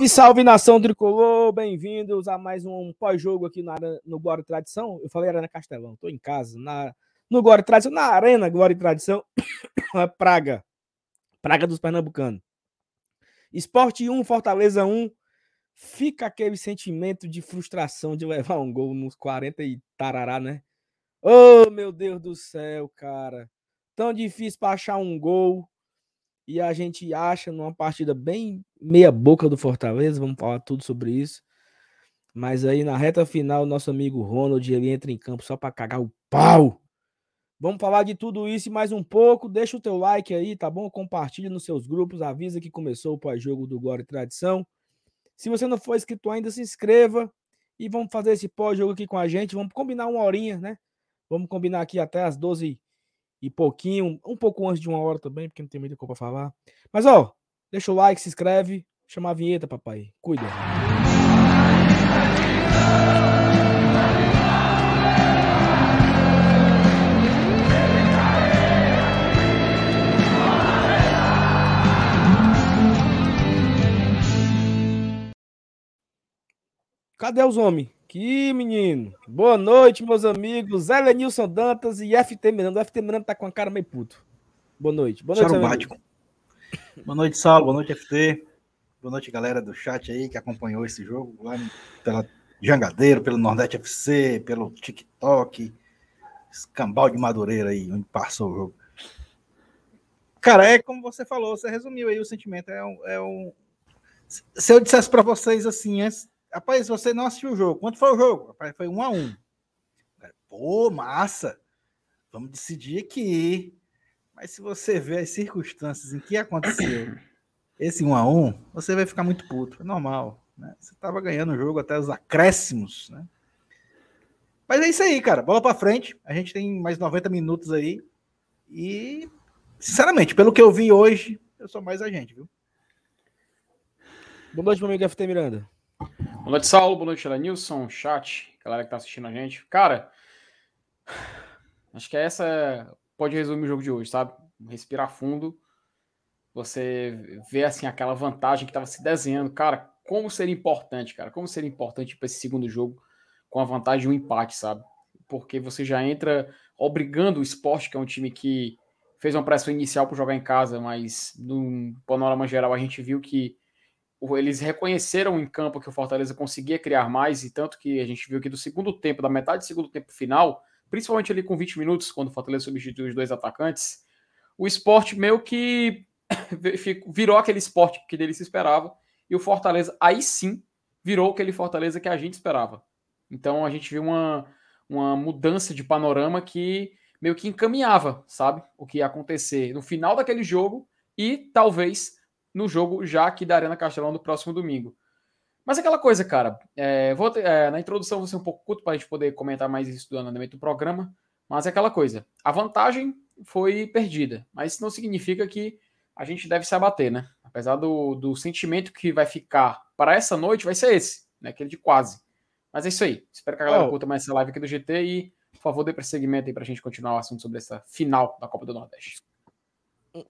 Salve, salve nação tricolor, bem-vindos a mais um pós-jogo aqui na, no Glória e Tradição. Eu falei Arena Castelão, tô em casa, na, no Glória e Tradição, na Arena Glória e Tradição, Praga, Praga dos Pernambucanos. Esporte 1, Fortaleza 1, fica aquele sentimento de frustração de levar um gol nos 40 e tarará, né? Oh, meu Deus do céu, cara. Tão difícil para achar um gol e a gente acha numa partida bem meia boca do Fortaleza, vamos falar tudo sobre isso. Mas aí na reta final, nosso amigo Ronald, ele entra em campo só para cagar o pau. Vamos falar de tudo isso e mais um pouco. Deixa o teu like aí, tá bom? Compartilha nos seus grupos, avisa que começou o pós-jogo do Glória e Tradição. Se você não for inscrito ainda, se inscreva e vamos fazer esse pós-jogo aqui com a gente. Vamos combinar uma horinha, né? Vamos combinar aqui até as 12 e pouquinho, um pouco antes de uma hora também, porque não tem muita coisa para falar. Mas ó, deixa o like, se inscreve, chama a vinheta, papai. Cuida. Cadê os homens? Que menino. Boa noite, meus amigos. Zé Lenilson Dantas e FT Miranda. O FT Miranda tá com a cara meio puto. Boa noite. Boa noite, Boa noite, Saulo. Boa noite, FT. Boa noite, galera do chat aí que acompanhou esse jogo lá pela Jangadeiro, pelo Nordeste FC, pelo TikTok. Escambau de Madureira aí, onde passou o jogo. Cara, é como você falou, você resumiu aí o sentimento. É um. É um... Se eu dissesse para vocês assim, Rapaz, você não assistiu o jogo. Quanto foi o jogo? Rapaz, foi um a um. Pô, massa. Vamos decidir aqui. Mas se você ver as circunstâncias em que aconteceu esse um a um, você vai ficar muito puto. É normal. Né? Você estava ganhando o jogo até os acréscimos, né? Mas é isso aí, cara. Bola para frente. A gente tem mais 90 minutos aí. E, sinceramente, pelo que eu vi hoje, eu sou mais a gente, viu? Boa noite, meu amigo FT Miranda. Boa noite, Saulo. Boa noite, Nilson, chat, galera que tá assistindo a gente. Cara, acho que essa pode resumir o jogo de hoje, sabe? Respirar fundo. Você vê, assim, aquela vantagem que tava se desenhando. Cara, como seria importante, cara? Como seria importante para esse segundo jogo com a vantagem de um empate, sabe? Porque você já entra obrigando o esporte, que é um time que fez uma pressão inicial para jogar em casa, mas no panorama geral a gente viu que eles reconheceram em campo que o Fortaleza conseguia criar mais, e tanto que a gente viu que do segundo tempo, da metade do segundo tempo final, principalmente ali com 20 minutos, quando o Fortaleza substituiu os dois atacantes, o esporte meio que virou aquele esporte que dele se esperava, e o Fortaleza aí sim virou aquele Fortaleza que a gente esperava. Então a gente viu uma, uma mudança de panorama que meio que encaminhava, sabe, o que ia acontecer no final daquele jogo e talvez no jogo já aqui da Arena Castelão do próximo domingo. Mas aquela coisa, cara, é, vou, é, na introdução vou ser um pouco curto para a gente poder comentar mais isso do andamento do programa, mas é aquela coisa, a vantagem foi perdida, mas isso não significa que a gente deve se abater, né? Apesar do, do sentimento que vai ficar para essa noite, vai ser esse, né? Aquele de quase. Mas é isso aí. Espero que a galera oh. curta mais essa live aqui do GT e, por favor, dê prosseguimento aí para a gente continuar o assunto sobre essa final da Copa do Nordeste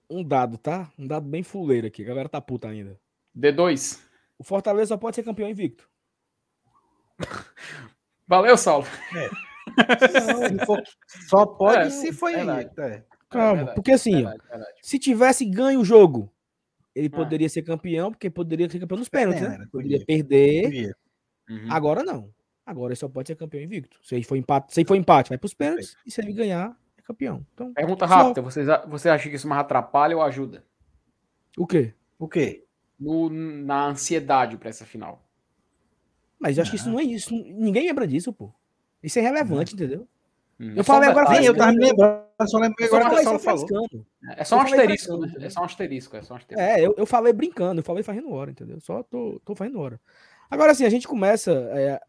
um dado, tá? Um dado bem fuleiro aqui. A galera tá puta ainda. D2. O Fortaleza só pode ser campeão invicto. Valeu, Saulo. É. Não, for, só pode é, se foi aí. É. Calma, verdade, porque assim, verdade, verdade. se tivesse ganho o jogo, ele ah. poderia ser campeão, porque poderia ser campeão nos pênaltis, né? Poderia, poderia perder. Uhum. Agora não. Agora ele só pode ser campeão invicto. Se ele for empate, se ele for empate, vai pros pênaltis. E se ele ganhar, é campeão. Então, Pergunta rápida: você, você acha que isso mais atrapalha ou ajuda? O quê? O quê? No, na ansiedade para essa final. Mas eu acho que isso não é isso. Ninguém lembra disso, pô. Isso é relevante, entendeu? Hum. Eu falei agora. Sim, eu tava me lembrando, só lembrei agora que o falou. É só um asterisco, né? É só um asterisco, é só um asterisco. É, eu, eu falei brincando, eu falei fazendo hora, entendeu? Só tô, tô fazendo hora. Agora, assim, a gente começa é,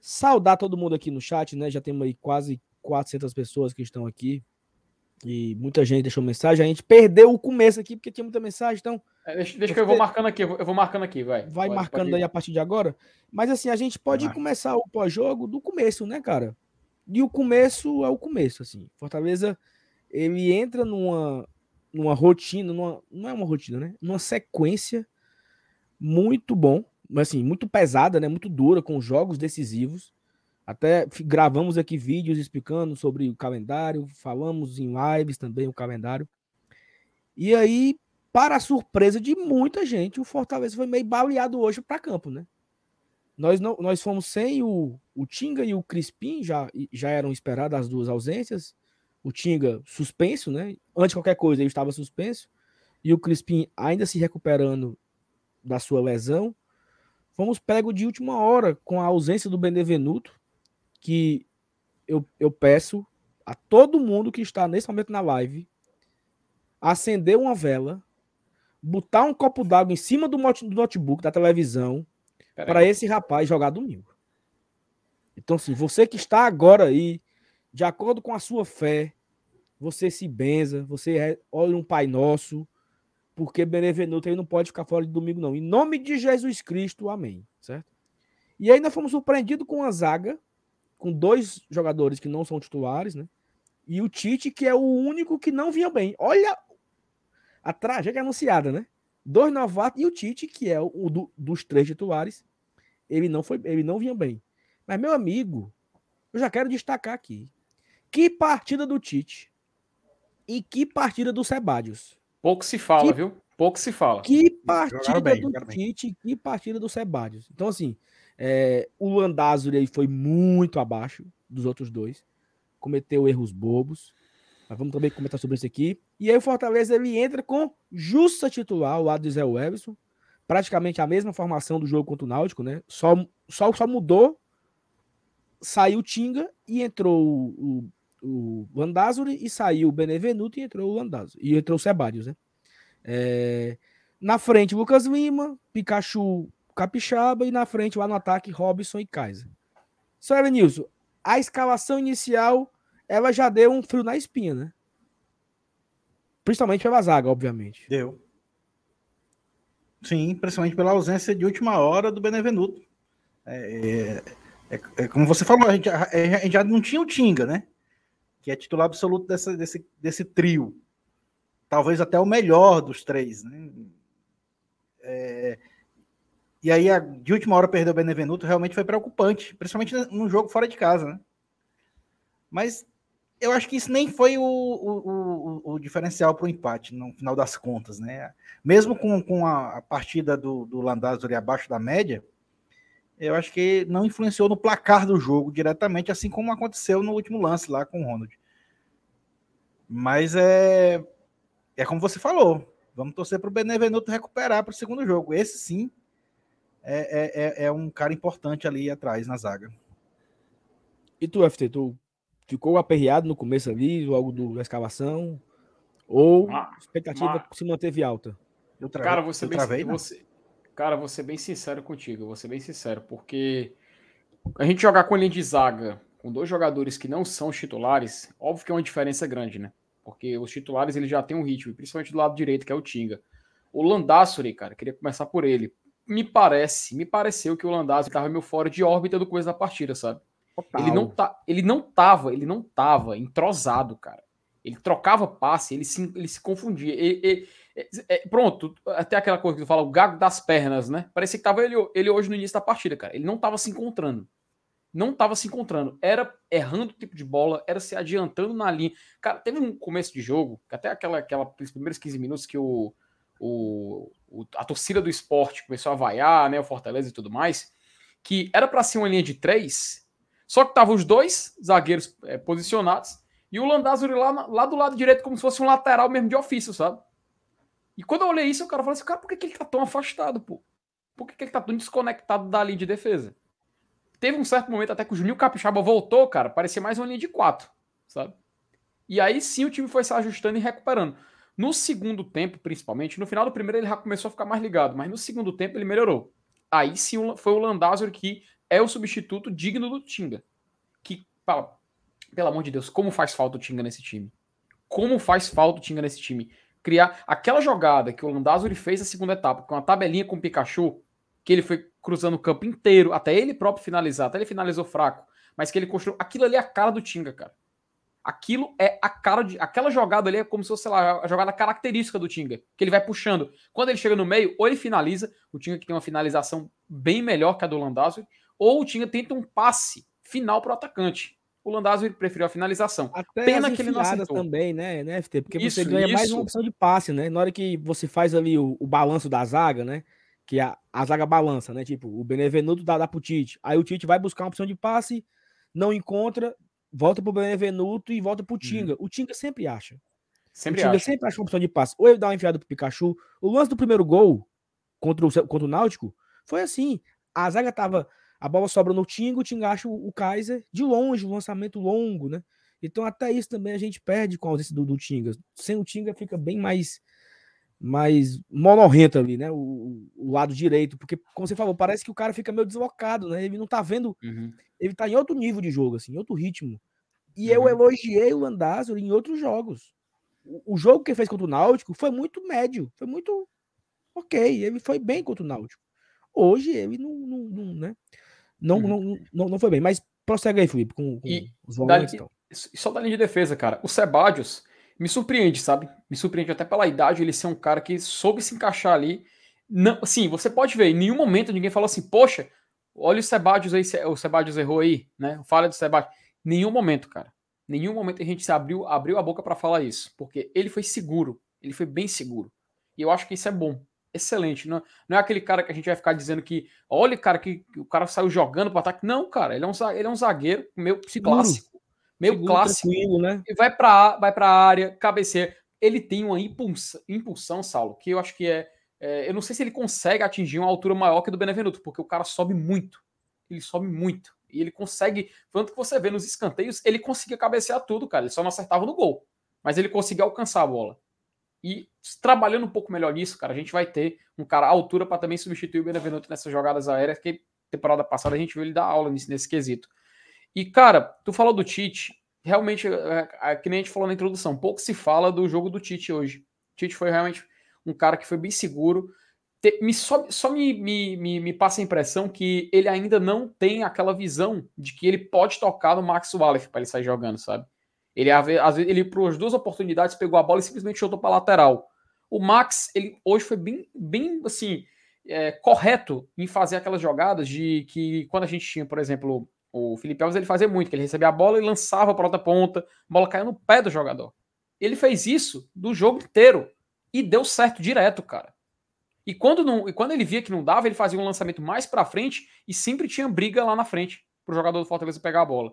saudar todo mundo aqui no chat, né? Já temos aí quase 400 pessoas que estão aqui. E muita gente deixou mensagem. A gente perdeu o começo aqui porque tinha muita mensagem. Então. É, deixa, deixa que eu vou marcando aqui. Eu vou marcando aqui, vai. Vai pode, marcando pode aí a partir de agora. Mas assim, a gente pode vai. começar o pós-jogo do começo, né, cara? E o começo é o começo, assim. Fortaleza, ele entra numa, numa rotina, numa, não é uma rotina, né? Numa sequência muito bom, mas assim, muito pesada, né? Muito dura, com jogos decisivos. Até gravamos aqui vídeos explicando sobre o calendário, falamos em lives também o calendário. E aí, para a surpresa de muita gente, o Fortaleza foi meio baleado hoje para campo, né? Nós, não, nós fomos sem o, o Tinga e o Crispim, já, já eram esperadas as duas ausências. O Tinga suspenso, né? Antes de qualquer coisa, ele estava suspenso. E o Crispim ainda se recuperando da sua lesão. Fomos pego de última hora com a ausência do Benevenuto, que eu, eu peço a todo mundo que está nesse momento na live acender uma vela, botar um copo d'água em cima do notebook, da televisão, para esse rapaz jogar domingo. Então, assim, você que está agora aí, de acordo com a sua fé, você se benza, você olha um Pai Nosso, porque Benevenuto aí não pode ficar fora de domingo, não. Em nome de Jesus Cristo, amém. Certo? E aí nós fomos surpreendidos com a zaga, com dois jogadores que não são titulares, né? E o Tite, que é o único que não vinha bem. Olha a tragédia anunciada, né? Dois novatos e o Tite, que é o do, dos três titulares, ele não foi, ele não vinha bem. Mas meu amigo, eu já quero destacar aqui. Que partida do Tite e que partida do Sebadios. Pouco se fala, que, viu? Pouco se fala. Que partida bem, do Tite, que partida do Sebadios. Então assim, é, o Landázuri aí foi muito abaixo dos outros dois. Cometeu erros bobos. Mas vamos também comentar sobre isso aqui. E aí o Fortaleza ele entra com justa titular, o lado de Zé Everson. Praticamente a mesma formação do jogo contra o Náutico, né? Só, só, só mudou. Saiu o Tinga e entrou o, o, o Landázuri e saiu o Benevenuto e entrou o Landázuri. E entrou o Sebadios, né? É, na frente, Lucas Lima, Pikachu, Capixaba e na frente, lá no ataque, Robson e Kaiser. Só Elenilson, a escalação inicial ela já deu um frio na espinha, né? Principalmente pela zaga, obviamente. Deu. Sim, principalmente pela ausência de última hora do Benevenuto. É, é, é, é como você falou, a gente, a, a gente, já não tinha o Tinga, né? Que é titular absoluto dessa, desse, desse trio. Talvez até o melhor dos três, né? É, e aí, a, de última hora, perder o Benevenuto realmente foi preocupante, principalmente num jogo fora de casa, né? Mas eu acho que isso nem foi o, o, o, o diferencial para o empate, no final das contas, né? Mesmo com, com a, a partida do, do abaixo da média, eu acho que não influenciou no placar do jogo diretamente, assim como aconteceu no último lance lá com o Ronald. Mas é, é como você falou, vamos torcer para o Benevenuto recuperar para o segundo jogo. Esse sim é, é, é, é um cara importante ali atrás na zaga. E tu, FT, tu ficou aperreado no começo ali, logo do, da escavação? Ou a expectativa se manteve alta? Eu travei, cara, você, bem, travei, você, cara, vou ser bem sincero contigo, vou ser bem sincero, porque a gente jogar com a linha de zaga com dois jogadores que não são titulares, óbvio que é uma diferença grande, né? Porque os titulares ele já tem um ritmo, principalmente do lado direito, que é o Tinga. O Landassori, cara, queria começar por ele. Me parece, me pareceu que o Landassori estava meio fora de órbita do coisa da partida, sabe? Total. Ele não, tá, ele não tava, ele não tava entrosado, cara. Ele trocava passe, ele se, ele se confundia. Ele, ele, ele, é, pronto, até aquela coisa que tu fala, o gago das pernas, né? Parecia que tava ele, ele hoje no início da partida, cara. Ele não tava se encontrando. Não tava se encontrando. Era errando o tipo de bola, era se adiantando na linha. Cara, teve um começo de jogo, até aquela, aquela primeiros 15 minutos que o, o, o, a torcida do esporte começou a vaiar, né? O Fortaleza e tudo mais, que era para ser uma linha de três só que estavam os dois zagueiros é, posicionados e o Landázuri lá, lá do lado direito, como se fosse um lateral mesmo de ofício, sabe? E quando eu olhei isso, o cara falou assim: cara, por que, que ele tá tão afastado, pô? Por que, que ele tá tão desconectado da linha de defesa? Teve um certo momento até que o Juninho Capixaba voltou, cara, parecia mais uma linha de quatro, sabe? E aí sim o time foi se ajustando e recuperando. No segundo tempo, principalmente, no final do primeiro ele já começou a ficar mais ligado, mas no segundo tempo ele melhorou. Aí sim foi o Landázuri que é o substituto digno do Tinga. Que, pelo amor de Deus, como faz falta o Tinga nesse time? Como faz falta o Tinga nesse time? Criar aquela jogada que o Landázuri fez na segunda etapa, com a tabelinha com o Pikachu, que ele foi cruzando o campo inteiro, até ele próprio finalizar, até ele finalizou fraco, mas que ele construiu. Aquilo ali é a cara do Tinga, cara. Aquilo é a cara de. Aquela jogada ali é como se fosse, sei lá, a jogada característica do Tinga. Que ele vai puxando. Quando ele chega no meio, ou ele finaliza, o Tinga que tem uma finalização bem melhor que a do Landázuri, ou o Tinga tenta um passe final para o atacante. O Landázuri preferiu a finalização. Até Pena que ele não acertou. também, né, né, FT? Porque isso, você ganha isso. mais uma opção de passe, né? Na hora que você faz ali o, o balanço da zaga, né? Que a, a zaga balança, né? Tipo, o Benevenuto dá, dá pro Tite. Aí o Tite vai buscar uma opção de passe, não encontra, volta pro Benevenuto e volta pro Tinga. Uhum. O Tinga sempre acha. Sempre o Tinga acha. sempre acha uma opção de passe. Ou ele dá uma enfiada pro Pikachu. O lance do primeiro gol contra o, contra o Náutico foi assim. A zaga tava. A bola sobra no Tinga, o Tinga acha o, Kaiser de longe, um lançamento longo, né? Então, até isso também a gente perde com a ausência do, do Tinga. Sem o Tinga fica bem mais mais monorrento ali, né? O, o, lado direito, porque, como você falou, parece que o cara fica meio deslocado, né? Ele não tá vendo, uhum. ele tá em outro nível de jogo, assim, em outro ritmo. E uhum. eu elogiei o Landázuri em outros jogos. O, o, jogo que ele fez contra o Náutico foi muito médio, foi muito ok, ele foi bem contra o Náutico. Hoje ele não, não, não né? Não, uhum. não, não, não, foi bem, mas prossegue aí, Felipe, com, com e os volantes e Só da linha de defesa, cara. O Sebadios me surpreende, sabe? Me surpreende até pela idade ele ser um cara que soube se encaixar ali. Não, sim, você pode ver, em nenhum momento ninguém falou assim, poxa, olha o Sebadios aí, o Sebadios errou aí, né? Falha do Sebadios. Nenhum momento, cara. Nenhum momento a gente se abriu, abriu a boca para falar isso, porque ele foi seguro, ele foi bem seguro. E eu acho que isso é bom, excelente. Não, não é aquele cara que a gente vai ficar dizendo que, olha, cara, que, que o cara saiu jogando para ataque. Não, cara, ele é um, ele é um zagueiro meio seguro. clássico meio Seguro, clássico. Né? E vai para vai a área, cabeceia. Ele tem uma impulsão, impulsão, Saulo, que eu acho que é, é, Eu não sei se ele consegue atingir uma altura maior que do Benevenuto, porque o cara sobe muito. Ele sobe muito. E ele consegue. Tanto que você vê nos escanteios, ele conseguia cabecear tudo, cara. Ele só não acertava no gol. Mas ele conseguia alcançar a bola. E trabalhando um pouco melhor nisso, cara, a gente vai ter um cara à altura para também substituir o Benevenuto nessas jogadas aéreas, que temporada passada a gente viu ele dar aula nesse, nesse quesito. E, cara, tu falou do Tite. Realmente, é, é, que nem a gente falou na introdução, pouco se fala do jogo do Tite hoje. O Tite foi realmente um cara que foi bem seguro. Te, me, só só me, me, me, me, passa a impressão que ele ainda não tem aquela visão de que ele pode tocar no Max Wallace para ele sair jogando, sabe? Ele, às vezes, ele, por as duas oportunidades, pegou a bola e simplesmente chutou para lateral. O Max, ele hoje foi bem, bem assim, é, correto em fazer aquelas jogadas de que quando a gente tinha, por exemplo, o Felipe Alves ele fazia muito, que ele recebia a bola e lançava para outra ponta, a bola caiu no pé do jogador. Ele fez isso do jogo inteiro e deu certo direto, cara. E quando, não, e quando ele via que não dava, ele fazia um lançamento mais para frente e sempre tinha briga lá na frente para o jogador do Fortaleza pegar a bola.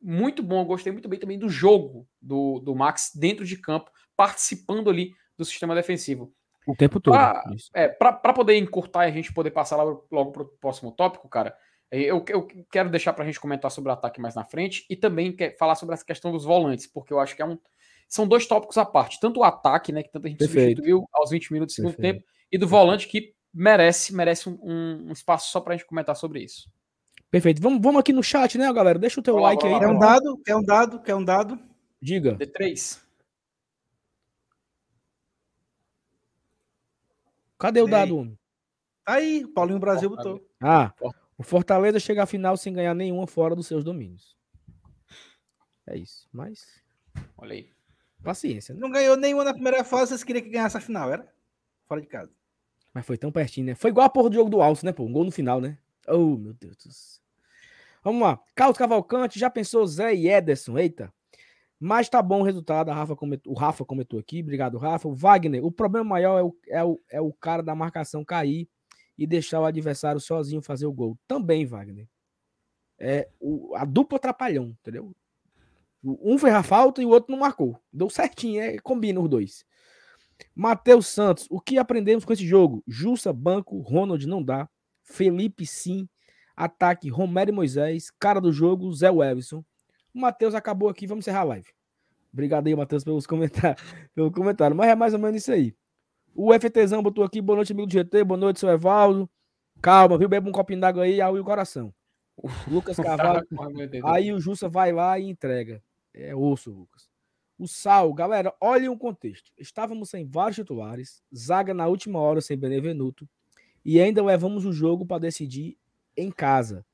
Muito bom, gostei muito bem também do jogo do, do Max dentro de campo, participando ali do sistema defensivo. O tempo todo. Pra, é, para poder encurtar e a gente poder passar logo para o próximo tópico, cara, eu, eu quero deixar para a gente comentar sobre o ataque mais na frente e também quer falar sobre essa questão dos volantes, porque eu acho que é um, são dois tópicos à parte. Tanto o ataque, né, que tanta gente Perfeito. substituiu aos 20 minutos do segundo Perfeito. tempo, e do volante que merece, merece um, um espaço só para a gente comentar sobre isso. Perfeito. Vamos, vamos aqui no chat, né, galera? Deixa o teu like aí. Quer um dado? Quer um dado? Quer um dado? Diga. D3. Cadê o dado, homem? Aí, o Paulinho Brasil botou. Ah, o Fortaleza chega à final sem ganhar nenhuma fora dos seus domínios. É isso. Mas. Olha aí. Paciência. Né? Não ganhou nenhuma na primeira fase, vocês queriam que ganhasse a final, era? Fora de casa. Mas foi tão pertinho, né? Foi igual a porra do jogo do Alce, né, pô? Um gol no final, né? Oh, meu Deus do céu. Vamos lá. Carlos Cavalcante, já pensou Zé e Ederson? Eita. Mas tá bom o resultado. Rafa comentou, o Rafa comentou aqui. Obrigado, Rafa. O Wagner, o problema maior é o, é o, é o cara da marcação cair e deixar o adversário sozinho fazer o gol. Também, Wagner. É o, a dupla atrapalhão, entendeu? Um fez a falta e o outro não marcou. Deu certinho, é, combina os dois. Matheus Santos, o que aprendemos com esse jogo? Jussa, banco, Ronald não dá. Felipe sim. Ataque, Romero e Moisés. Cara do jogo, Zé Wevson. O Matheus acabou aqui, vamos encerrar a live. Obrigado aí, Matheus, pelos comentários, pelo comentário. Mas é mais ou menos isso aí. O FTzão botou aqui, boa noite, amigo do GT, boa noite, seu Evaldo. Calma, viu? Bebe um copinho d'água aí, aí o coração. O Lucas Carvalho. aí o Jussa vai lá e entrega. É osso, Lucas. O Sal, galera, olhem o contexto. Estávamos sem vários titulares, zaga na última hora sem Benevenuto, e ainda levamos o jogo para decidir em casa.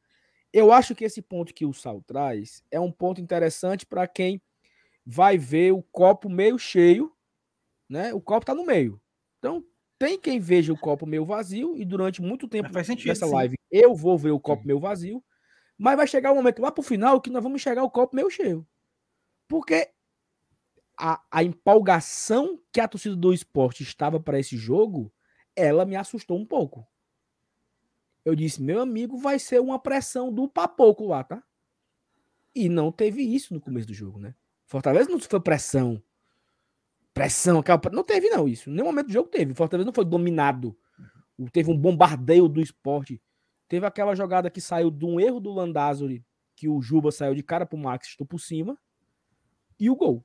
Eu acho que esse ponto que o Sal traz é um ponto interessante para quem vai ver o copo meio cheio, né? O copo tá no meio. Então, tem quem veja o copo meio vazio e durante muito tempo sentido, nessa sim. live eu vou ver o copo meio vazio, mas vai chegar um momento lá pro final que nós vamos enxergar o copo meio cheio. Porque a, a empolgação que a torcida do esporte estava para esse jogo, ela me assustou um pouco. Eu disse, meu amigo, vai ser uma pressão do papoco lá, tá? E não teve isso no começo do jogo, né? Fortaleza não foi pressão. Pressão, aquela... não teve não isso. Em nenhum momento do jogo teve. Fortaleza não foi dominado. Teve um bombardeio do esporte. Teve aquela jogada que saiu de um erro do Landázuri, que o Juba saiu de cara pro Max, estou por cima, e o gol.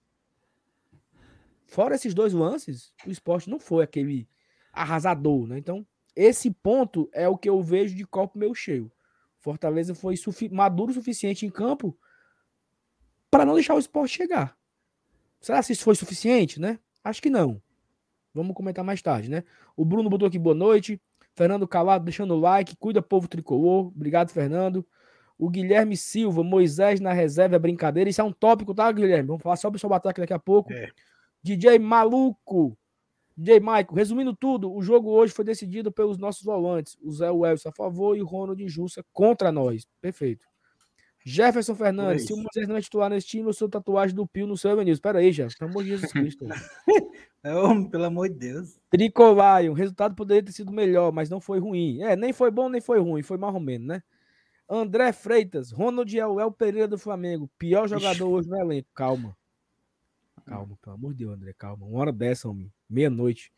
Fora esses dois lances, o esporte não foi aquele arrasador, né? Então, esse ponto é o que eu vejo de copo meio cheio. Fortaleza foi maduro o suficiente em campo para não deixar o esporte chegar. Será que isso foi suficiente, né? Acho que não. Vamos comentar mais tarde, né? O Bruno botou aqui boa noite. Fernando Calado deixando o like. Cuida, povo tricolor. Obrigado, Fernando. O Guilherme Silva, Moisés na reserva é brincadeira. Isso é um tópico, tá, Guilherme? Vamos falar sobre o seu ataque daqui a pouco. É. DJ Maluco. DJ Maico, resumindo tudo, o jogo hoje foi decidido pelos nossos volantes. O Zé Welson a favor e o Ronald Jussa contra nós. Perfeito. Jefferson Fernandes, se o Moisés não é titular nesse time, eu sou tatuagem do Pio no seu Evanilson. Espera aí, Jefferson. Pelo amor de Jesus Cristo. É, pelo amor de Deus. Tricolion, o resultado poderia ter sido melhor, mas não foi ruim. É, nem foi bom, nem foi ruim, foi mais ou menos, né? André Freitas, Ronald é o El Pereira do Flamengo, pior jogador hoje no elenco. Calma. Calma, pelo amor de Deus, André, calma. Uma hora dessa, homem. Meia-noite.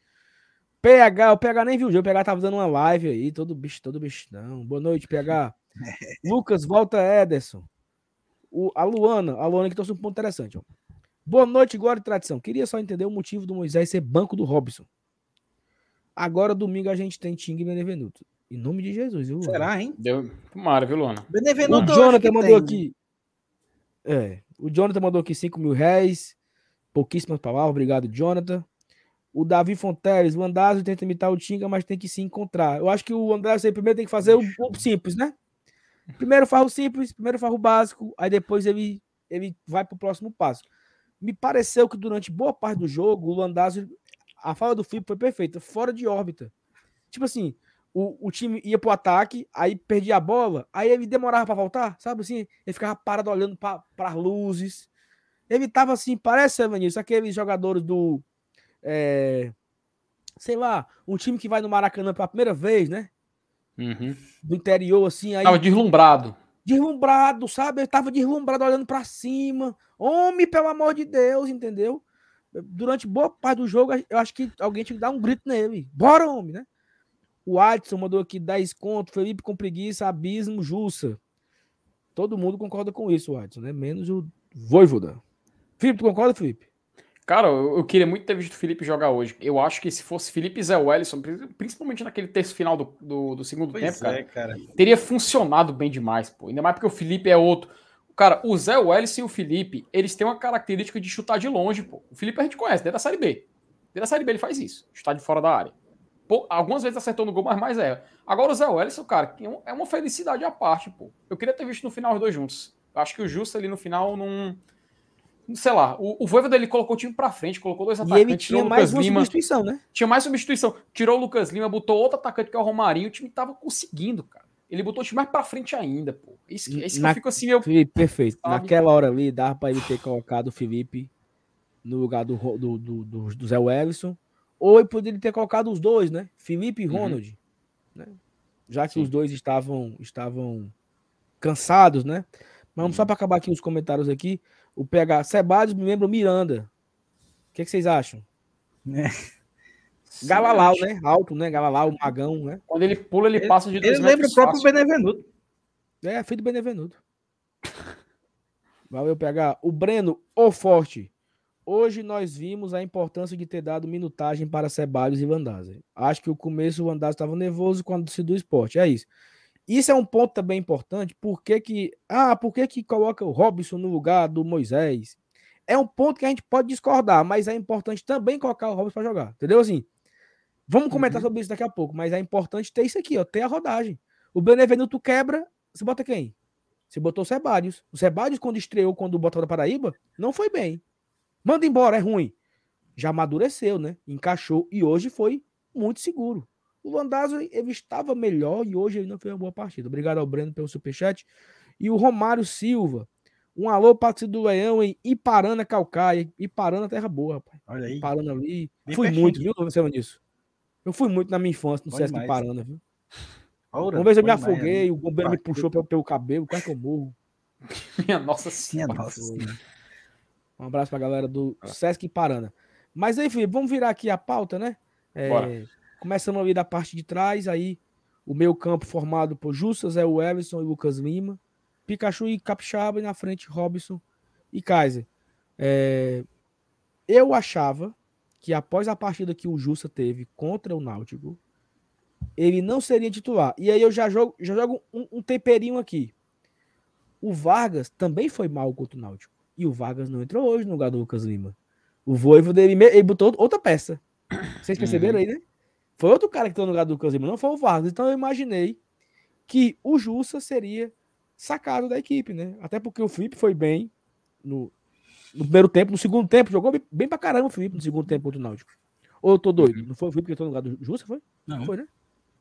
PH, o PH nem viu o jogo, o PH tava dando uma live aí, todo bicho, todo bicho. Não. Boa noite, PH. Lucas, volta Ederson. O, a Luana, a Luana que trouxe um ponto interessante, ó. Boa noite, Glória e Tradição. Queria só entender o motivo do Moisés ser banco do Robson. Agora, domingo, a gente tem Ting e Benevenuto. Em nome de Jesus, viu? Será, hein? Deu. Tomara, viu, Luana? O Benevenuto, acho Jonathan mandou tem. aqui. É, o Jonathan mandou aqui 5 mil reais. Pouquíssimas palavras, obrigado, Jonathan. O Davi Fonteles, o Andazzo tenta imitar o Tinga, mas tem que se encontrar. Eu acho que o Andazzo primeiro tem que fazer o, o simples, né? Primeiro faz o simples, primeiro faz o básico, aí depois ele, ele vai pro próximo passo. Me pareceu que durante boa parte do jogo, o Landazzo, a fala do Filipe foi perfeita, fora de órbita. Tipo assim, o, o time ia pro ataque, aí perdia a bola, aí ele demorava para voltar, sabe assim? Ele ficava parado olhando para as luzes. Ele tava assim, parece, Evanilson, aqueles jogadores do. é, sei lá, um time que vai no Maracanã pela primeira vez, né? Uhum. Do interior, assim, aí Tava deslumbrado. deslumbrado, sabe? Ele tava deslumbrado olhando para cima. Homem, pelo amor de Deus, entendeu? Durante boa parte do jogo, eu acho que alguém tinha que dar um grito nele. Bora, homem, né? O Adson mandou aqui 10 conto, Felipe com preguiça, abismo, Jussa. Todo mundo concorda com isso, Adson, né? Menos o Voivoda. Felipe, tu concorda, Felipe? Cara, eu, eu queria muito ter visto o Felipe jogar hoje. Eu acho que se fosse Felipe e Zé Wellison, pri- principalmente naquele terço final do, do, do segundo Pois tempo, cara, é, cara. teria funcionado bem demais, pô. Ainda mais porque o Felipe é outro. Cara, o Zé Wellison e o Felipe, eles têm uma característica de chutar de longe, pô. O Felipe a gente conhece, desde a Série B. Desde a Série B ele faz isso, chutar de fora da área. Pô, algumas vezes acertou no gol, mas mais é. Agora o Zé Wellison, cara, é é uma felicidade à parte, pô. Eu queria ter visto no final os dois juntos. Eu acho que o Justo ali no final não... Sei lá, o, o Voivoda ele colocou o time pra frente, colocou dois E atacantes, ele tirou tinha mais Lucas uma Lima, substituição, né? tinha mais substituição. Tirou o Lucas Lima, botou outro atacante que é o Romarinho, o time tava conseguindo, cara. Ele botou o time mais pra frente ainda, pô. Isso, que- isso que Na- eu fico assim, eu. Felipe, perfeito. Sabe? Naquela hora ali, dava pra ele ter colocado o Felipe no lugar do, do, do, do- do Zé Wellison. Ou ele poderia ter colocado os dois, né? Felipe e Uhum. Ronald. né? Já que Sim. os dois estavam, estavam cansados, né? Mas vamos só para acabar aqui os comentários aqui. O PH Sebadios me lembra o Miranda. O que, que vocês acham? Galalau, né? Alto, né? Galalau, Magão, né? Quando ele pula, ele, Ele- passa de dois Ele lembra o próprio fácil. Benevenuto. É, filho do Benevenuto. Valeu, PH. O Breno, o Forte. Hoje nós vimos a importância de ter dado minutagem para Ceballos e Vandazzi. Acho que o começo o Vandazzi estava nervoso quando se do esporte. É isso. Isso é um ponto também importante. Por que que... Ah, por que que coloca o Robson no lugar do Moisés? É um ponto que a gente pode discordar, mas é importante também colocar o Robson para jogar. Entendeu assim? Vamos comentar sobre isso daqui a pouco, mas é importante ter isso aqui, ó, ter a rodagem. O Benevenuto quebra, você bota quem? Você botou o Sebadios. O Sebadios, quando estreou quando o Botafogo da Paraíba, não foi bem. Manda embora, é ruim. Já amadureceu, né? Encaixou e hoje foi muito seguro. O Landazzo ele estava melhor e hoje ele não fez uma boa partida. Obrigado ao Breno pelo superchat. E o Romário Silva. Um alô para do Leão em Iparana, Calcaia. Iparana, terra boa, rapaz. Olha aí. Iparana ali. Bem fui muito, viu, Luciano, nisso? Eu fui muito na minha infância no Sesc Iparana, viu? Ora, Uma vez eu me afoguei, o bombeiro me puxou pelo, pelo cabelo, quase que eu morro. Minha nossa senhora. Nossa senhora. Um abraço pra galera do ah. Sesc Iparana. Mas aí, Felipe, vamos virar aqui a pauta, né? É, começamos ali da parte de trás, aí o meio campo formado por Justas, é o Everson e Lucas Lima. Pikachu e Capixaba, e na frente Robson e Kaiser. É, eu achava que após a partida que o Justa teve contra o Náutico, ele não seria titular. E aí eu já jogo, já jogo um, um temperinho aqui. O Vargas também foi mal contra o Náutico. E o Vargas não entrou hoje no lugar do Lucas Lima. O Voivo dele ele botou outra peça. Vocês perceberam uhum. aí, né? Foi outro cara que entrou no lugar do Lucas Lima, não foi o Vargas. Então eu imaginei que o Jussa seria sacado da equipe, né? Até porque o Felipe foi bem no, no primeiro tempo, no segundo tempo, jogou bem, bem pra caramba o Felipe no segundo tempo contra o Náutico. Ou eu tô doido? Uhum. Não foi o Felipe que entrou no lugar do Jussa, foi? Não. Foi, né?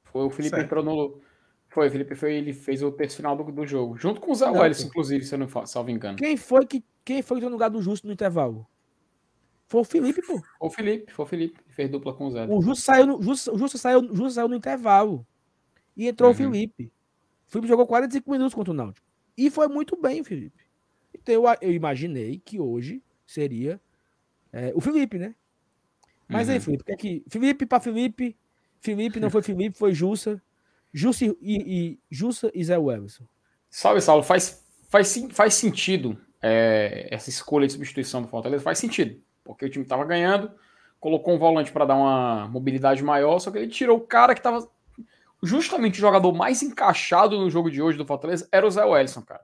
Foi o Felipe certo. entrou no. Foi, o Felipe foi, ele fez o terço final do, do jogo. Junto com o Zé Welles, inclusive, se eu não salvo engano. Quem foi que, quem foi que entrou no lugar do Justo no intervalo? Foi o Felipe, pô. Foi o Felipe, foi o Felipe. Fez dupla com o Zé. O Justo saiu no, Justo, Justo saiu, Justo saiu no intervalo. E entrou uhum. o Felipe. O Felipe jogou 45 minutos contra o Náutico. E foi muito bem, Felipe. Então eu, eu imaginei que hoje seria é, o Felipe, né? Mas uhum. aí, Felipe, que é que. Felipe para Felipe. Felipe não foi Felipe, foi Jussa. Jussa e, e, Jussa e Zé Everson. Salve, Saulo. Faz, faz, faz sentido é, essa escolha de substituição do Fortaleza? Faz sentido. Porque o time estava ganhando, colocou um volante para dar uma mobilidade maior, só que ele tirou o cara que estava justamente o jogador mais encaixado no jogo de hoje do Fortaleza era o Zé Wellison, cara.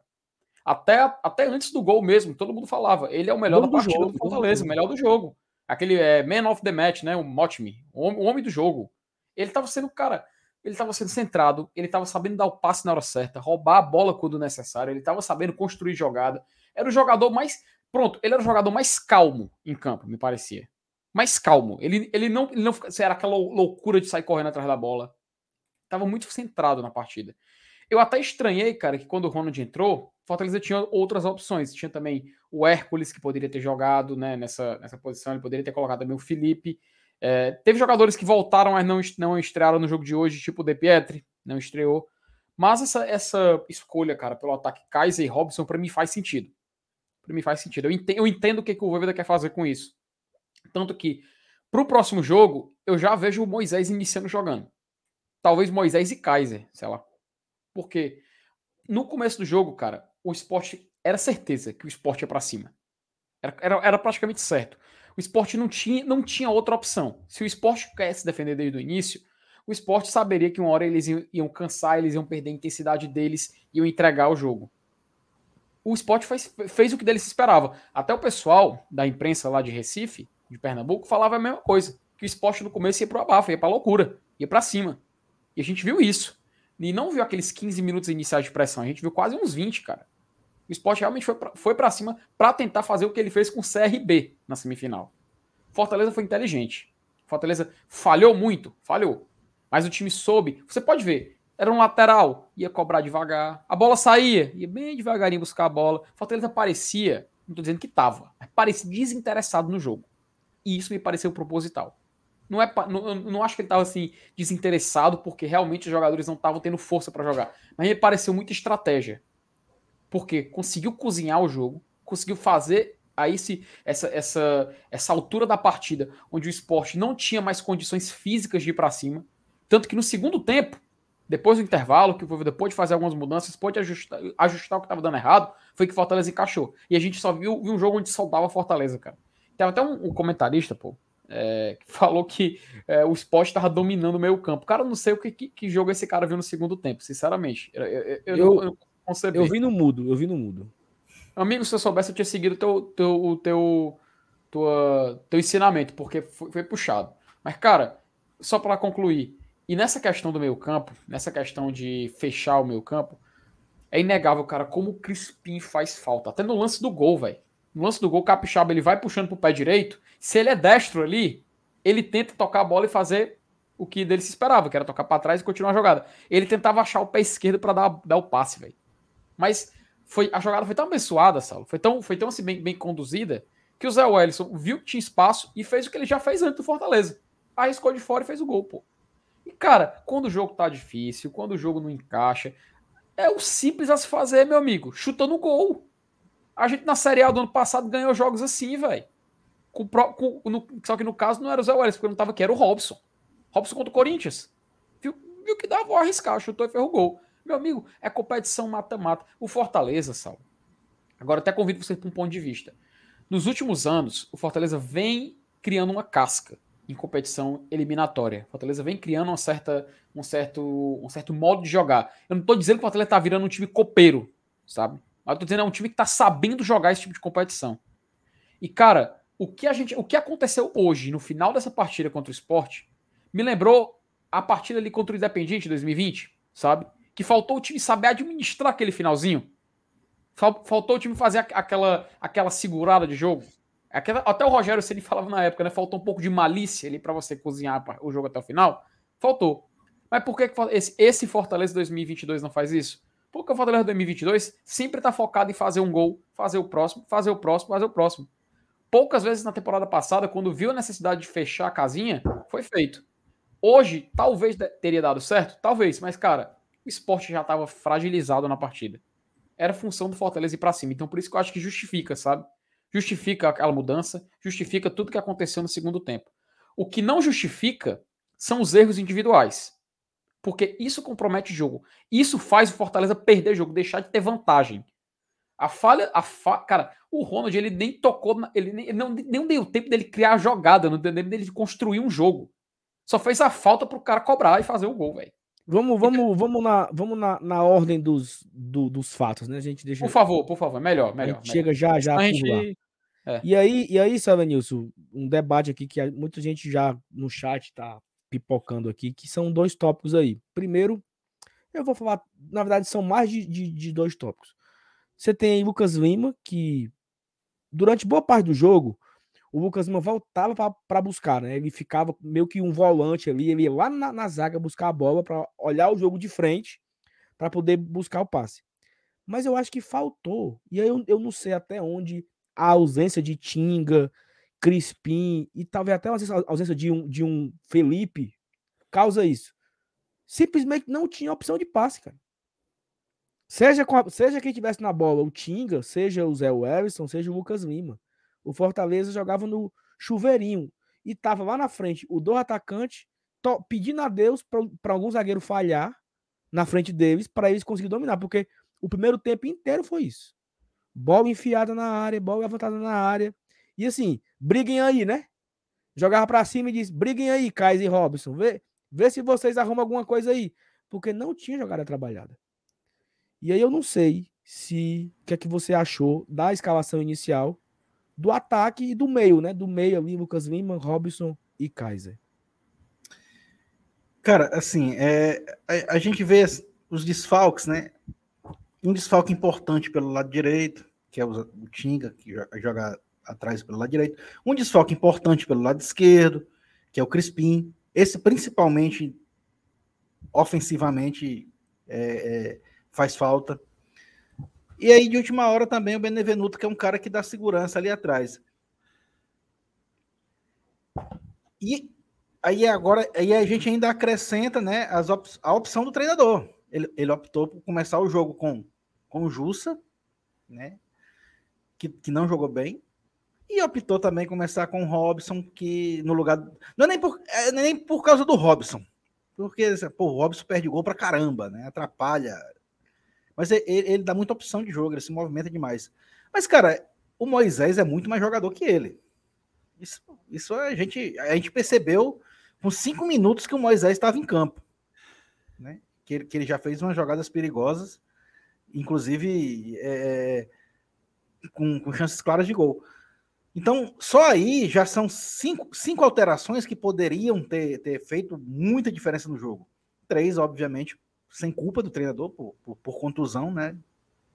Até, até antes do gol mesmo, todo mundo falava. Ele é o melhor da partida do, do Fortaleza, o melhor do jogo. Aquele é, man of the match, né? O Motme, o homem do jogo. Ele estava sendo, cara, ele estava sendo centrado, ele estava sabendo dar o passe na hora certa, roubar a bola quando necessário, ele estava sabendo construir jogada. Era o jogador mais. Pronto, ele era o jogador mais calmo em campo, me parecia. Mais calmo. Ele, ele não. Ele não era aquela loucura de sair correndo atrás da bola estava muito centrado na partida. Eu até estranhei, cara, que quando o Ronald entrou, Fortaleza tinha outras opções. Tinha também o Hércules, que poderia ter jogado né, nessa, nessa posição, ele poderia ter colocado também o Felipe. É, teve jogadores que voltaram, mas não, não estrearam no jogo de hoje, tipo o De Pietri, não estreou. Mas essa, essa escolha, cara, pelo ataque Kaiser e Robson, para mim faz sentido. Para mim faz sentido. Eu entendo, eu entendo o que, que o Voivoda quer fazer com isso. Tanto que, para o próximo jogo, eu já vejo o Moisés iniciando jogando talvez Moisés e Kaiser, sei lá. Porque no começo do jogo, cara, o esporte era certeza que o esporte ia para cima. Era, era, era, praticamente certo. O esporte não tinha, não tinha outra opção. Se o esporte quisesse se defender desde o início, o esporte saberia que uma hora eles iam, iam cansar, eles iam perder a intensidade deles, iam entregar o jogo. O esporte fez, fez o que deles se esperava. Até o pessoal da imprensa lá de Recife, de Pernambuco, falava a mesma coisa. Que o esporte no começo ia pro abafa, ia pra loucura, ia para cima. E a gente viu isso. E não viu aqueles 15 minutos iniciais de pressão, a gente viu quase uns 20, cara. O esporte realmente foi pra, foi para cima para tentar fazer o que ele fez com o CRB na semifinal. Fortaleza foi inteligente. Fortaleza falhou muito, falhou. Mas o time soube. Você pode ver, era um lateral, ia cobrar devagar. A bola saía, ia bem devagarinho buscar a bola. Fortaleza parecia, não tô dizendo que tava, parecia desinteressado no jogo. E isso me pareceu proposital. Não, é, não, não acho que ele estava assim desinteressado porque realmente os jogadores não estavam tendo força para jogar. Mas ele pareceu muita estratégia. Porque conseguiu cozinhar o jogo, conseguiu fazer aí esse, essa, essa, essa altura da partida, onde o esporte não tinha mais condições físicas de ir para cima. Tanto que no segundo tempo, depois do intervalo, que foi depois de fazer algumas mudanças, pode ajustar, ajustar o que estava dando errado, foi que Fortaleza encaixou. E a gente só viu, viu um jogo onde soldava Fortaleza, cara. Tem até um, um comentarista, pô, é, falou que é, o esporte estava dominando o meio campo. Cara, eu não sei o que, que, que, jogo esse cara viu no segundo tempo, sinceramente. Eu, eu, eu, eu, não, eu, eu vi no mudo, eu vi no mudo. Amigo, se eu soubesse, eu tinha seguido teu, teu, o teu, tua, teu ensinamento, porque foi, foi puxado. Mas, cara, só para concluir, e nessa questão do meio campo, nessa questão de fechar o meio campo, é inegável, cara, como o Crispim faz falta. Até no lance do gol, velho No lance do gol, o Capixaba ele vai puxando pro pé direito. Se ele é destro ali, ele tenta tocar a bola e fazer o que dele se esperava, que era tocar para trás e continuar a jogada. Ele tentava achar o pé esquerdo para dar, dar o passe, velho. Mas foi, a jogada foi tão abençoada, Saulo, foi tão, foi tão assim, bem, bem conduzida, que o Zé Wellison viu que tinha espaço e fez o que ele já fez antes do Fortaleza. Arriscou de fora e fez o gol, pô. E, cara, quando o jogo tá difícil, quando o jogo não encaixa, é o simples a se fazer, meu amigo. Chuta no gol. A gente na Série A do ano passado ganhou jogos assim, velho. Só que no caso não era o Zé Wellison, porque não tava aqui, era o Robson. Robson contra o Corinthians. Viu, viu que dava, vou arriscar, chutou e ferrou gol. Meu amigo, é competição mata-mata. O Fortaleza, Sal. Agora até convido você para um ponto de vista. Nos últimos anos, o Fortaleza vem criando uma casca em competição eliminatória. O Fortaleza vem criando uma certa, um, certo, um certo modo de jogar. Eu não estou dizendo que o Fortaleza está virando um time copeiro, sabe? Mas eu estou dizendo é um time que está sabendo jogar esse tipo de competição. E, cara, o que, a gente, o que aconteceu hoje, no final dessa partida contra o esporte, me lembrou a partida ali contra o Independiente 2020, sabe? Que faltou o time saber administrar aquele finalzinho. Faltou o time fazer aquela, aquela segurada de jogo. Aquela, até o Rogério Ceni falava na época, né? Faltou um pouco de malícia ali para você cozinhar o jogo até o final. Faltou. Mas por que, que esse, esse Fortaleza 2022 não faz isso? Porque o Fortaleza 2022 sempre está focado em fazer um gol, fazer o próximo, fazer o próximo, fazer o próximo. Poucas vezes na temporada passada, quando viu a necessidade de fechar a casinha, foi feito. Hoje, talvez teria dado certo, talvez, mas cara, o esporte já estava fragilizado na partida. Era função do Fortaleza ir para cima. Então, por isso que eu acho que justifica, sabe? Justifica aquela mudança, justifica tudo que aconteceu no segundo tempo. O que não justifica são os erros individuais. Porque isso compromete o jogo. Isso faz o Fortaleza perder o jogo, deixar de ter vantagem. A falha, a fa... cara, o Ronald ele nem tocou, ele nem, ele não, nem deu tempo dele criar a jogada, não deu tempo dele construir um jogo. Só fez a falta pro cara cobrar e fazer o gol, velho. Vamos, vamos, vamos, na, vamos na, na ordem dos, do, dos fatos, né? A gente deixa. Por favor, por favor, melhor, melhor. melhor. chega já, já. A gente... É. E aí, e aí, sabe, Nilson, um debate aqui que muita gente já no chat tá pipocando aqui, que são dois tópicos aí. Primeiro, eu vou falar, na verdade, são mais de, de, de dois tópicos. Você tem Lucas Lima, que durante boa parte do jogo o Lucas Lima voltava para buscar, né? Ele ficava meio que um volante ali, ele ia lá na, na zaga buscar a bola para olhar o jogo de frente para poder buscar o passe. Mas eu acho que faltou, e aí eu, eu não sei até onde a ausência de Tinga, Crispim e talvez até a ausência de um, de um Felipe causa isso. Simplesmente não tinha opção de passe, cara. Seja, seja quem tivesse na bola, o Tinga, seja o Zé Wellison, seja o Lucas Lima. O Fortaleza jogava no chuveirinho e tava lá na frente o dois atacantes pedindo a Deus para algum zagueiro falhar na frente deles para eles conseguirem dominar, porque o primeiro tempo inteiro foi isso. Bola enfiada na área, bola levantada na área. E assim, briguem aí, né? Jogava para cima e disse: briguem aí, Kais e Robson. Vê, vê se vocês arrumam alguma coisa aí. Porque não tinha jogada trabalhada. E aí eu não sei se o que é que você achou da escalação inicial do ataque e do meio, né? Do meio ali, Lucas Lima, Robson e Kaiser. Cara, assim, é, a, a, gente vê os desfalques, né? Um desfalque importante pelo lado direito, que é o, o Tinga, que joga, joga atrás pelo lado direito. Um desfalque importante pelo lado esquerdo, que é o Crispim. Esse, principalmente, ofensivamente, é, é, faz falta. E aí, de última hora, também o Benevenuto, que é um cara que dá segurança ali atrás. E aí agora aí a gente ainda acrescenta né, as op a opção do treinador. Ele, ele optou por começar o jogo com, com o Jussa, né? Que, que não jogou bem. E optou também começar com o Robson, que no lugar. Não é nem por, é nem por causa do Robson. Porque pô, o Robson perde gol pra caramba, né? Atrapalha, mas ele, ele, dá muita opção de jogo, ele se movimenta demais. Mas, cara, o Moisés é muito mais jogador que ele. Isso, isso a, gente, a gente percebeu com cinco minutos que o Moisés estava em campo. Né? Que, ele, que ele já fez umas jogadas perigosas, inclusive é, com, com chances claras de gol. Então, só aí já são cinco, cinco alterações que poderiam ter, ter feito muita diferença no jogo. Três, obviamente, sem culpa do treinador por, por, por contusão, né?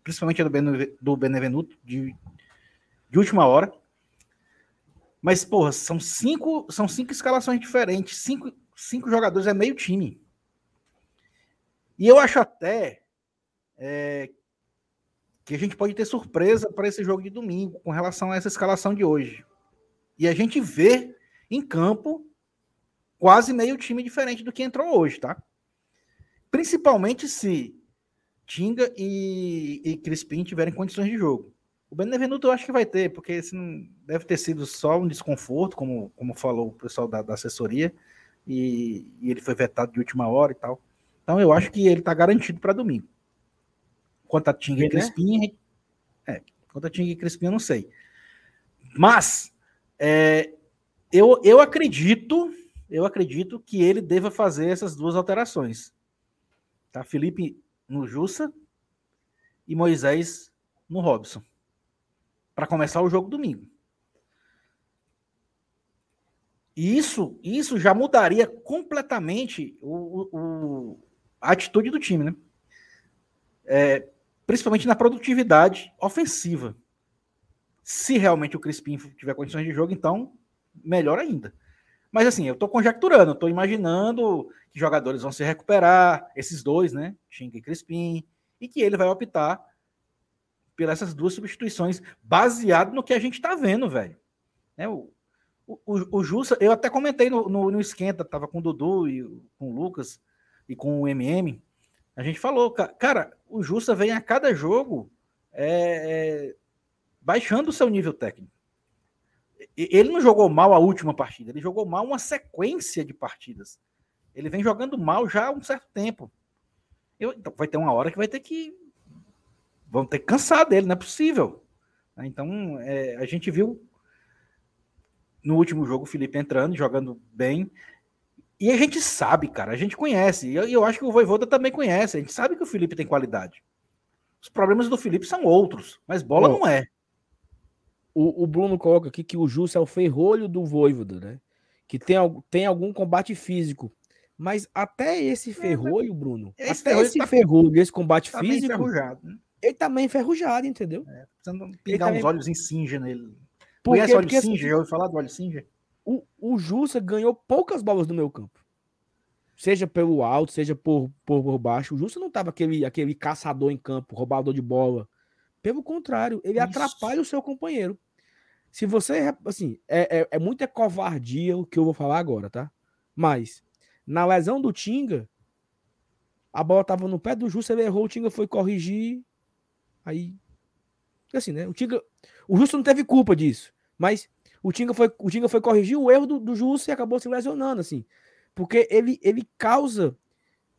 Principalmente do, Bene, do Benevenuto, de, de última hora. Mas, porra, são cinco, são cinco escalações diferentes. Cinco, cinco jogadores é meio time. E eu acho até é, que a gente pode ter surpresa para esse jogo de domingo com relação a essa escalação de hoje. E a gente vê em campo quase meio time diferente do que entrou hoje, tá? Principalmente se Tinga e, e Crispim tiverem condições de jogo. O Benevenuto eu acho que vai ter, porque esse não deve ter sido só um desconforto, como, como falou o pessoal da, da assessoria, e, e, ele foi vetado de última hora e tal. Então eu acho que ele está garantido para domingo. Quanto a Tinga e, e Crispim, né? é, quanto a Tinga e Crispim eu não sei. Mas é, eu, eu acredito, eu acredito que ele deva fazer essas duas alterações. Tá? Felipe no Jussa e Moisés no Robson para começar o jogo domingo. E isso, isso já mudaria completamente o, o, a atitude do time, né? É, principalmente na produtividade ofensiva. Se realmente o Crispim tiver condições de jogo, então melhor ainda. Mas assim, eu estou conjecturando, estou imaginando que jogadores vão se recuperar, esses dois, né? Xinga e Crispim, e que ele vai optar pelas essas duas substituições, baseado no que a gente está vendo, velho. É, o, o, o Jussa, eu até comentei no, no, no, Esquenta, tava com o Dudu e com o Lucas e com o MM. A gente falou, cara, o Jussa vem a cada jogo é, é, baixando o seu nível técnico. Ele não jogou mal a última partida, ele jogou mal uma sequência de partidas. Ele vem jogando mal já há um certo tempo. Eu, então vai ter uma hora que vai ter que vão ter que cansar dele, não é possível. Então, é, a gente viu no último jogo o Felipe entrando, jogando bem. E a gente sabe, cara, a gente conhece. E eu, eu, acho que o Voivoda também conhece. A gente sabe que o Felipe tem qualidade. Os problemas do Felipe são outros, mas bola não é. O, o, Bruno coloca aqui que o Justo é o ferrolho do Voivoda, né? Que tem, tem algum combate físico. Mas até esse ferrolho, Bruno, esse até esse tá, ferrolho, esse combate tá físico, né? ele tá meio enferrujado, entendeu? É, precisando pingar tá uns olhos em Singer nele. Porque, Conhece óleo porque? Assim, Já ouviu falar do óleo Singer? O, o Jussa ganhou poucas bolas no meu campo. Seja pelo alto, seja por, por, por baixo. O Jussa não tava aquele, aquele caçador em campo, roubador de bola. Pelo contrário, ele Isso. atrapalha o seu companheiro. Se você, assim, é, é, é muita covardia o que eu vou falar agora, tá? Mas, na lesão do Tinga, a bola tava no pé do Jussa, ele errou, o Tinga foi corrigir, Aí. Assim, né? O Tinga. O Justo não teve culpa disso. Mas o Tinga foi, o Tinga foi corrigir o erro do, do e acabou se lesionando, assim. Porque ele, ele causa.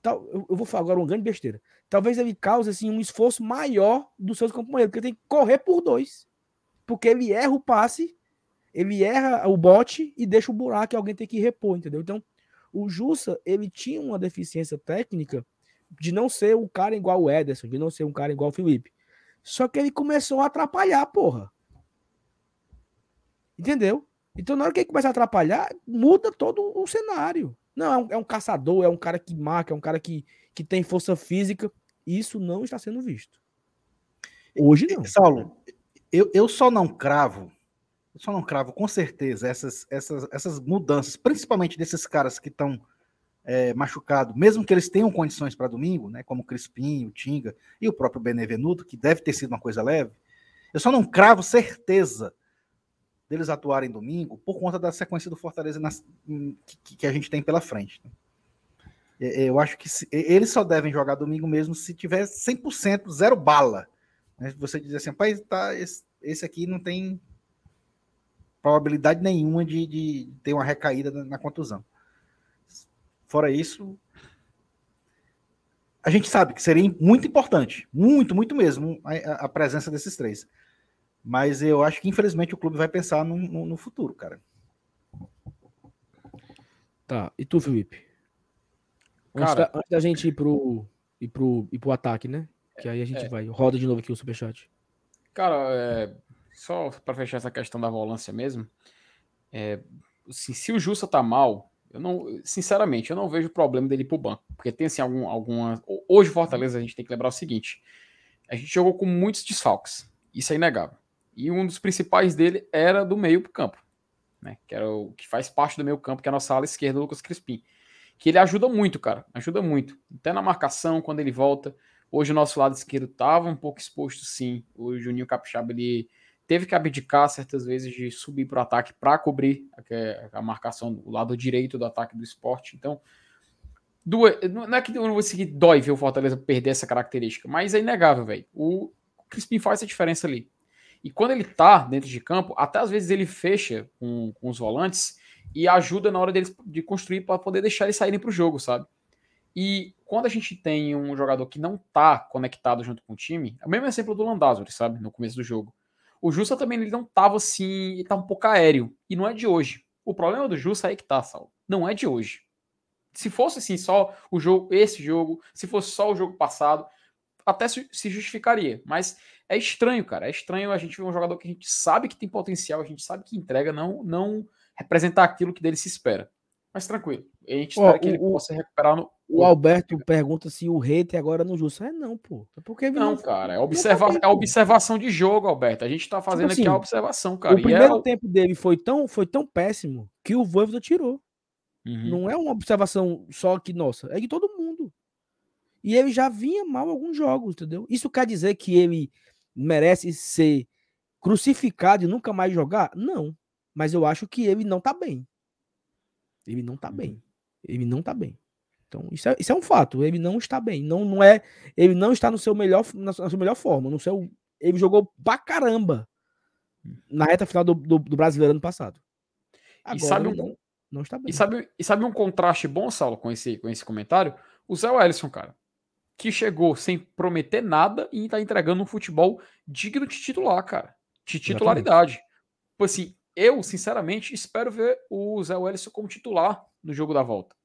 Tal, eu, eu vou falar agora uma grande besteira. Talvez ele cause assim, um esforço maior dos seus companheiros, porque tem que correr por dois. Porque ele erra o passe, ele erra o bote e deixa o buraco e alguém tem que repor, entendeu? Então, o Jussa, ele tinha uma deficiência técnica de não ser um cara igual o Ederson, de não ser um cara igual o Felipe. Só que ele começou a atrapalhar, porra. Entendeu? Então, na hora que ele começa a atrapalhar, muda todo o cenário. Não, é um, é um, caçador, é um cara que marca, é um cara que, que tem força física. Isso não está sendo visto. Hoje não. Saulo, eu, eu só não cravo, eu só não cravo com certeza essas, essas, essas mudanças, principalmente desses caras que estão é, machucado, mesmo que eles tenham condições para domingo, né, como o Crispim, o Tinga e o próprio Benevenuto, que deve ter sido uma coisa leve, eu só não cravo certeza deles atuarem domingo por conta da sequência do Fortaleza nas, que, que, a gente tem pela frente. Né? Eu acho que se, eles só devem jogar domingo mesmo se tiver 100%, zero bala. Né? Você diz assim, pai, tá, esse, esse, aqui não tem probabilidade nenhuma de, de ter uma recaída na, na contusão. Fora isso, a gente sabe que seria muito importante, muito, muito mesmo, a, a presença desses três. Mas eu acho que, infelizmente, o clube vai pensar no, no, no futuro, cara. Tá, e tu, Felipe? Cara, antes, da, antes da gente ir pro, ir, pro, ir pro ataque, né? Que aí a gente é, vai. Roda de novo aqui o superchat. Cara, é, só para fechar essa questão da volância mesmo, é, assim, se o Justa tá mal, eu não, sinceramente, eu não vejo problema dele ir pro banco. Porque tem assim algum, alguma. Hoje, Fortaleza, a gente tem que lembrar o seguinte: a gente jogou com muitos desfalques. Isso é inegável. E um dos principais dele era do meio pro campo, né? Que era o que faz parte do meio campo, que é a nossa ala esquerda, Lucas Crispim. Que ele ajuda muito, cara. Ajuda muito. Até na marcação, quando ele volta. Hoje o nosso lado esquerdo estava um pouco exposto, sim. O Juninho Capixaba ele teve que abdicar certas vezes de subir para o ataque para cobrir a, a, marcação do lado direito do ataque do esporte. Então, duas, não é que eu não vou seguir dói ver o Fortaleza perder essa característica, mas é inegável, velho. O Crispim faz essa diferença ali. E quando ele tá dentro de campo, até às vezes ele fecha com, com os volantes e ajuda na hora deles de construir para poder deixar eles saírem para o jogo, sabe? E quando a gente tem um jogador que não tá conectado junto com o time, é o mesmo exemplo do Landázuri, sabe? No começo do jogo. O Justa também ele não tava assim, ele tá um pouco aéreo. E não é de hoje. O problema do Justa é que tá, Sal. Não é de hoje. Se fosse assim, só o jogo, esse jogo, se fosse só o jogo passado, até se justificaria. Mas é estranho, cara. É estranho a gente ver um jogador que a gente sabe que tem potencial, a gente sabe que entrega, não, não representar aquilo que dele se espera. Mas tranquilo. A gente espera que ele o, possa recuperar no. O Alberto pergunta se o hater agora no justo. É não, pô. É porque não, não, cara. É, observa... é observação de jogo, Alberto. A gente tá fazendo tipo assim, aqui a observação, cara. O primeiro é... tempo dele foi tão, foi tão péssimo que o Voivoda tirou. Uhum. Não é uma observação só que nossa, é de todo mundo. E ele já vinha mal alguns jogos, entendeu? Isso quer dizer que ele merece ser crucificado e nunca mais jogar? Não. Mas eu acho que ele não tá bem. Ele não tá uhum. bem. Ele não tá bem. Então, isso é, isso é um fato. Ele não está bem. Não, não é. Ele não está no seu melhor, na sua melhor forma. No seu, ele jogou pra caramba na reta final do, do, do brasileiro ano passado. Agora, e sabe um, não, não, está bem. E sabe, e sabe um contraste bom, Saulo, com esse, com esse comentário? O Zé Wellison, cara. Que chegou sem prometer nada e está entregando um futebol digno de titular, cara. De titularidade. Tipo assim, eu, sinceramente, espero ver o Zé Wellison como titular no jogo da volta.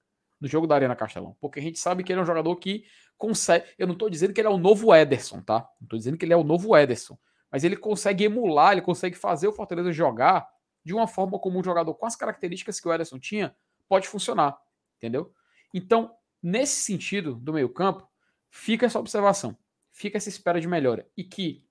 No jogo da Arena Castelão. Porque a gente sabe que ele é um jogador que consegue. Eu não estou dizendo que ele é o novo Ederson, tá? Não estou dizendo que ele é o novo Ederson. Mas ele consegue emular, ele consegue fazer o Fortaleza jogar de uma forma como um jogador com as características que o Ederson tinha pode funcionar. Entendeu? Então, nesse sentido do meio-campo, fica essa observação. Fica essa espera de melhora. E que,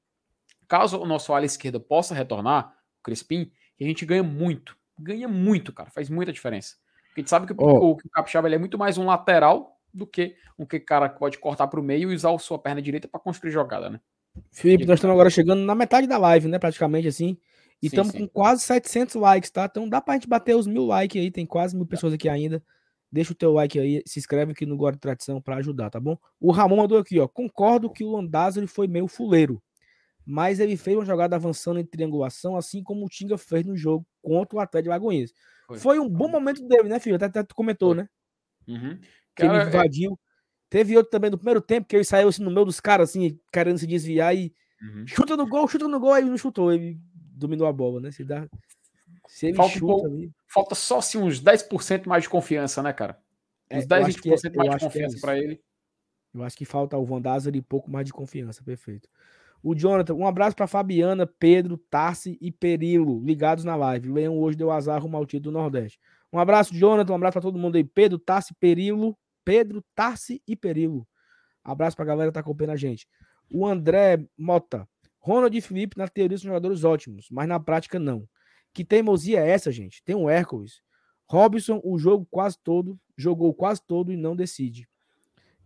caso o nosso ala esquerda possa retornar, o Crispim, a gente ganha muito. Ganha muito, cara. Faz muita diferença. Porque a gente sabe que oh. o, o Capixaba é muito mais um lateral do que um que cara pode cortar para o meio e usar a sua perna direita para construir jogada, né? Felipe, nós estamos agora chegando na metade da live, né? Praticamente assim. E estamos com quase 700 likes, tá? Então dá pra gente bater os mil likes aí. Tem quase mil pessoas aqui ainda. Deixa o teu like aí, se inscreve aqui no Guarda Tradição para ajudar, tá bom? O Ramon mandou aqui, ó. Concordo que o Landázuri foi meio fuleiro mas ele fez uma jogada avançando em triangulação, assim como o Tinga fez no jogo contra o Atlético de Lagoinhas. Foi. Foi um bom momento dele, né, filho? Até, até tu comentou, Foi. né? Uhum. Que Cara, ele é invadiu. É... Teve outro também no primeiro tempo, que ele saiu assim no meio dos caras, assim, querendo se desviar e uhum. chuta no gol, chuta no gol, aí não chutou, ele dominou a bola, né? Se dá. Se ele falta, chuta, ali... falta só assim, uns 10% mais de confiança, né, cara? Uns é, 10, 20% é, mais de confiança é para ele. Eu acho que falta o Van e pouco mais de confiança, perfeito. O Jonathan, um abraço para Fabiana, Pedro, Tarsi e Perilo, ligados na live. O Leão hoje deu azar rumo ao título do Nordeste. Um abraço, Jonathan, um abraço para todo mundo aí. Pedro, Tarsi, Perilo, Pedro, Tarsi e Perilo. Abraço para a galera que tá acompanhando a gente. O André Mota. Ronald e Felipe, na teoria, são jogadores ótimos, mas na prática não. Que teimosia é essa, gente? Tem um Hércules. Robson, o jogo quase todo, jogou quase todo e não decide.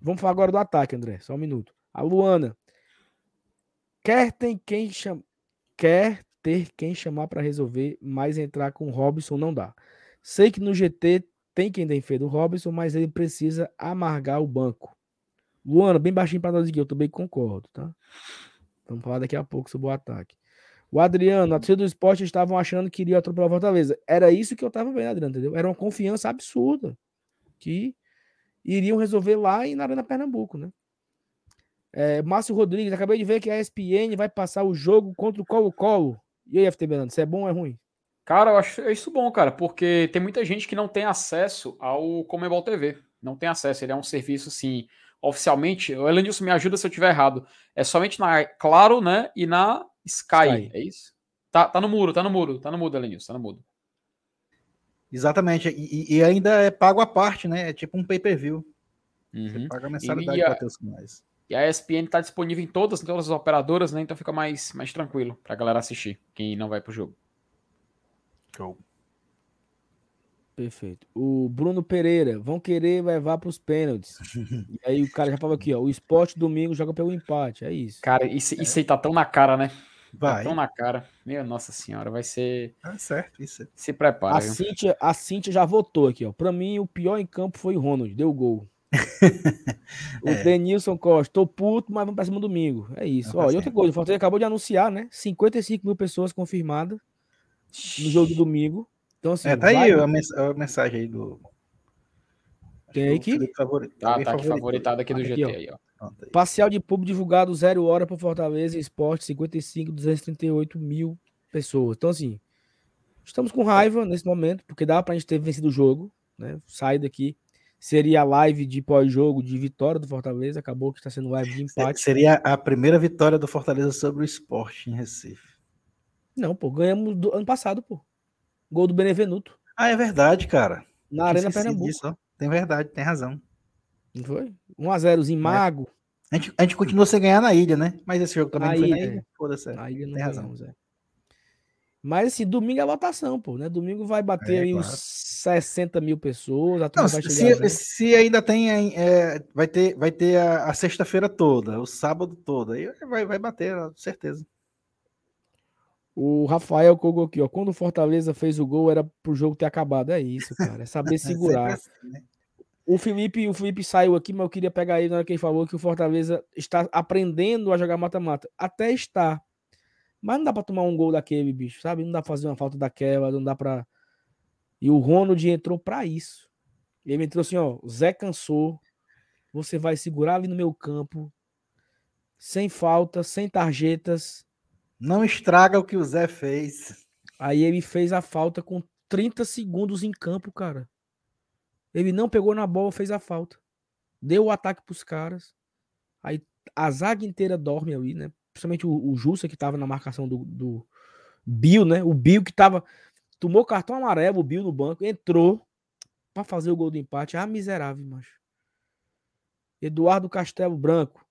Vamos falar agora do ataque, André. Só um minuto. A Luana. Quer tem quem chama, quer ter quem chamar para resolver, mas entrar com o Robson não dá. Sei que no GT tem quem defenda o Robson, mas ele precisa amargar o banco. Luana, bem baixinho para nós aqui, eu também concordo, tá? Vamos falar daqui a pouco sobre o ataque. O Adriano, a torcida do esporte estavam achando que iria atropelar o Fortaleza. Era isso que eu tava vendo, Adriano, entendeu? Era uma confiança absurda que iriam resolver lá e na Arena Pernambuco, né? É, Márcio Rodrigues, acabei de ver que a ESPN vai passar o jogo contra o Colo-Colo. E aí, FT Belando, isso é bom ou é ruim? Cara, eu acho isso bom, cara, porque tem muita gente que não tem acesso ao Comebol TV. Não tem acesso, ele é um serviço, assim, oficialmente. O Elenilson me ajuda se eu estiver errado. É somente na Claro, né, e na Sky, Sky. é isso? Tá, tá no muro, tá no muro, tá no mudo, Elenilson, tá no mudo. Exatamente, e, e, ainda é pago à parte, né? É tipo um pay-per-view. Uhum. Você paga a mensalidade para ter os canais. E a ESPN tá disponível em todas, em todas as operadoras, né? Então fica mais, mais tranquilo pra galera assistir, quem não vai pro jogo. Show. Perfeito. O Bruno Pereira, vão querer levar para os pênaltis. e aí o cara já falou aqui, ó, o esporte domingo joga pelo empate, é isso. Cara, isso, isso aí tá tão na cara, né? Tá Vai. tão na cara. Meu, nossa senhora, vai ser. Tá certo, isso. Se prepara. A viu? Cíntia, a Cíntia já votou aqui, ó. Para mim, o pior em campo foi o Ronald, deu gol. o É. Denilson Costa, tô puto, mas vamos pra cima domingo. É isso. Não, Ó, tá e outra coisa, o Fortaleza acabou de anunciar, né? 55 mil pessoas confirmadas no jogo de domingo. Então, assim, É, tá aí vai- a, mens- a mensagem aí do. Tem aí que- Favorito. Tá, tá aqui favoritado aqui do Aqui, GT ó. aí, ó. Parcial de público divulgado zero hora para Fortaleza Esporte, 55, 238 mil pessoas. Então, assim, estamos com raiva nesse momento, porque dá pra gente ter vencido o jogo, né? Sair daqui. Seria a live de pós-jogo de vitória do Fortaleza, acabou que está sendo live de empate. Seria a primeira vitória do Fortaleza sobre o esporte em Recife. Não, pô, ganhamos do ano passado, pô. Gol do Benevenuto, Ah, é verdade, cara. na Arena Pernambuco. disso, ó. Tem verdade, tem razão. Não foi? 1x0zinho mago. A gente, a gente continua sem ganhar na ilha, né? Mas esse jogo também Na não foi na ilha, ilha. Foda-se. é. Na ilha não tem razão. ganhamos, é. Mas assim, domingo é votação, pô, né? Domingo vai bater É, aí claro. uns 60 mil pessoas, Não, se, se- ainda tem, é, vai ter, vai ter a, a sexta-feira toda, o sábado todo, aí vai, vai bater, ó, certeza. O Rafael colocou aqui, ó. Quando o Fortaleza fez o gol, era pro jogo ter acabado. É isso, cara. É saber segurar. É assim, né? O Felipe, o Felipe saiu aqui, mas eu queria pegar ele na hora que ele falou que o Fortaleza está aprendendo a jogar mata-mata. Até está. Mas não dá pra tomar um gol daquele, bicho, sabe? Não dá pra fazer uma falta daquela, não dá pra. E o Ronald entrou pra isso. Ele entrou assim, ó. Zé cansou. Você vai segurar ali no meu campo. Sem falta, sem tarjetas. Não estraga o que o Zé fez. Aí ele fez a falta com 30 segundos em campo, cara. Ele não pegou na bola, fez a falta. Deu o ataque pros caras. Aí a zaga inteira dorme ali, né? Principalmente o, o Jussa, que tava na marcação do, do Bill, né? O Bill que tava. Tomou cartão amarelo, o Bill no banco, entrou pra fazer o gol do empate. Ah, miserável, macho. Eduardo Castelo Branco.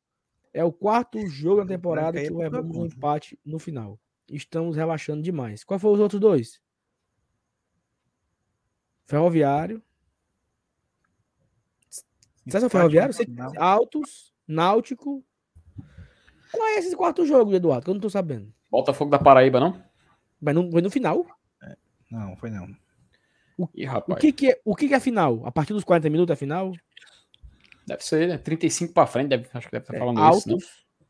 É o quarto jogo da temporada é que levamos um conta. empate no final. Estamos relaxando demais. Qual foram os outros dois? Ferroviário. Você é Ferroviário? Altos, Náutico. Qual é esse quarto jogo, Eduardo? Que eu não tô sabendo. Botafogo da Paraíba, não? Mas não, foi no final. Não, foi não. Ih, O que, que, é, o que, que é final? A partir dos 40 minutos é final? Deve ser, né? 35 pra frente, deve, acho que deve estar É, falando Altos. isso, né?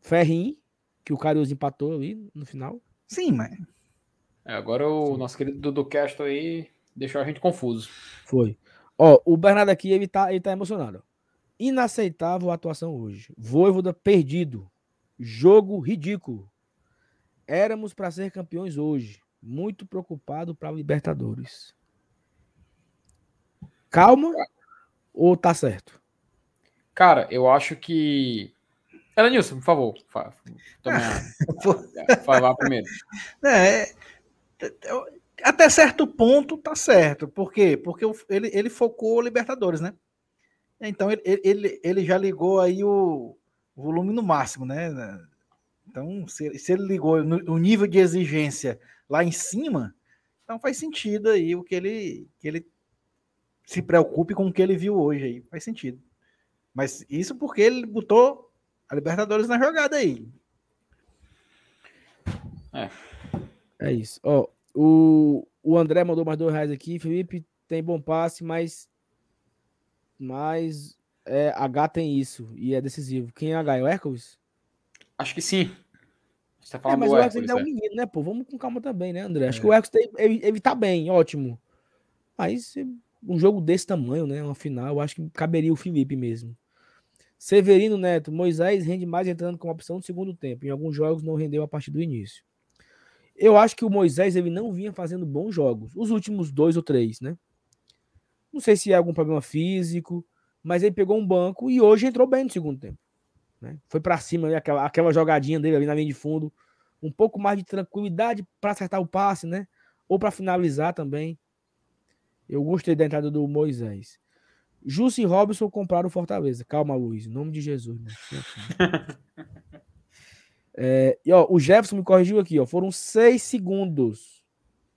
Ferrim, que o Carius empatou ali no final. Sim, mas É, agora o nosso querido Dudu Castro aí deixou a gente confuso. Foi. Ó, o Bernardo aqui, ele tá, ele tá emocionado. Inaceitável a atuação hoje. Voivoda perdido. Jogo ridículo. Éramos para ser campeões hoje. Muito preocupado para Libertadores. Calma ou tá certo? Cara, eu acho que. Elenilson, por favor. Fa... Tome a... Fala primeiro. É, é, é, até certo ponto tá certo. Por quê? Porque ele, ele focou o Libertadores, né? Então ele, ele, ele já ligou aí o volume no máximo, né? Então, se, se ele ligou no, o nível de exigência lá em cima, então faz sentido aí o que ele, que ele se preocupe com o que ele viu hoje aí. Faz sentido. Mas isso porque ele botou a Libertadores na jogada aí. É isso. Ó, o, o André mandou mais dois reais aqui. Felipe tem bom passe, mas. Mas. É, H tem isso. E é decisivo. Quem é H? É o Hércules? Acho que sim. Você tá É, falando mas do o Hércules Hércules, ainda é um é. menino, né, pô? Vamos com calma também, né, André? Acho É. que o Hércules tem- ele, ele tá bem, ótimo. Mas um jogo desse tamanho, né? Uma final, eu acho que caberia o Felipe mesmo. Severino Neto, Moisés rende mais entrando com opção no segundo tempo. Em alguns jogos não rendeu a partir do início. Eu acho que o Moisés ele não vinha fazendo bons jogos. Os últimos dois ou três, né? Não sei se é algum problema físico, mas ele pegou um banco e hoje entrou bem no segundo tempo. né? Foi pra cima, ali, aquela, aquela jogadinha dele ali na linha de fundo. Um pouco mais de tranquilidade para acertar o passe, né? Ou para finalizar também. Eu gostei da entrada do Moisés. Jussi e Robson compraram o Fortaleza. Calma, Luiz. Em nome de Jesus. é, e ó, o Jefferson me corrigiu aqui, ó. Foram seis segundos.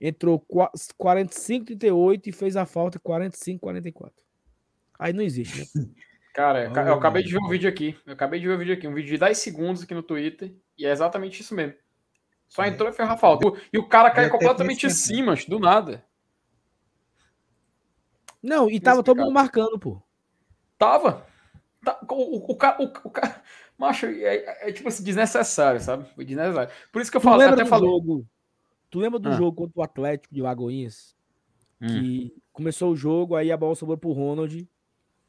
Entrou 45, 38 e fez a falta 45, 44. Aí não existe, né? Cara, eu, eu acabei de ver um vídeo aqui. Eu acabei de ver um vídeo aqui, um vídeo de 10 segundos aqui no Twitter. E é exatamente isso mesmo. Só é. entrou e fez a falta. E o cara cai completamente em cima, do nada. Não, e tava todo mundo marcando, pô. Tava. Tá, o, o, cara. O, o cara macho, é, é, é, tipo assim, desnecessário, sabe? Desnecessário. Por isso que eu falo, até falei. Jogo, tu lembra do ah. jogo contra o Atlético de Lagoinhas? Hum. Que começou o jogo, aí a bola sobrou pro Ronald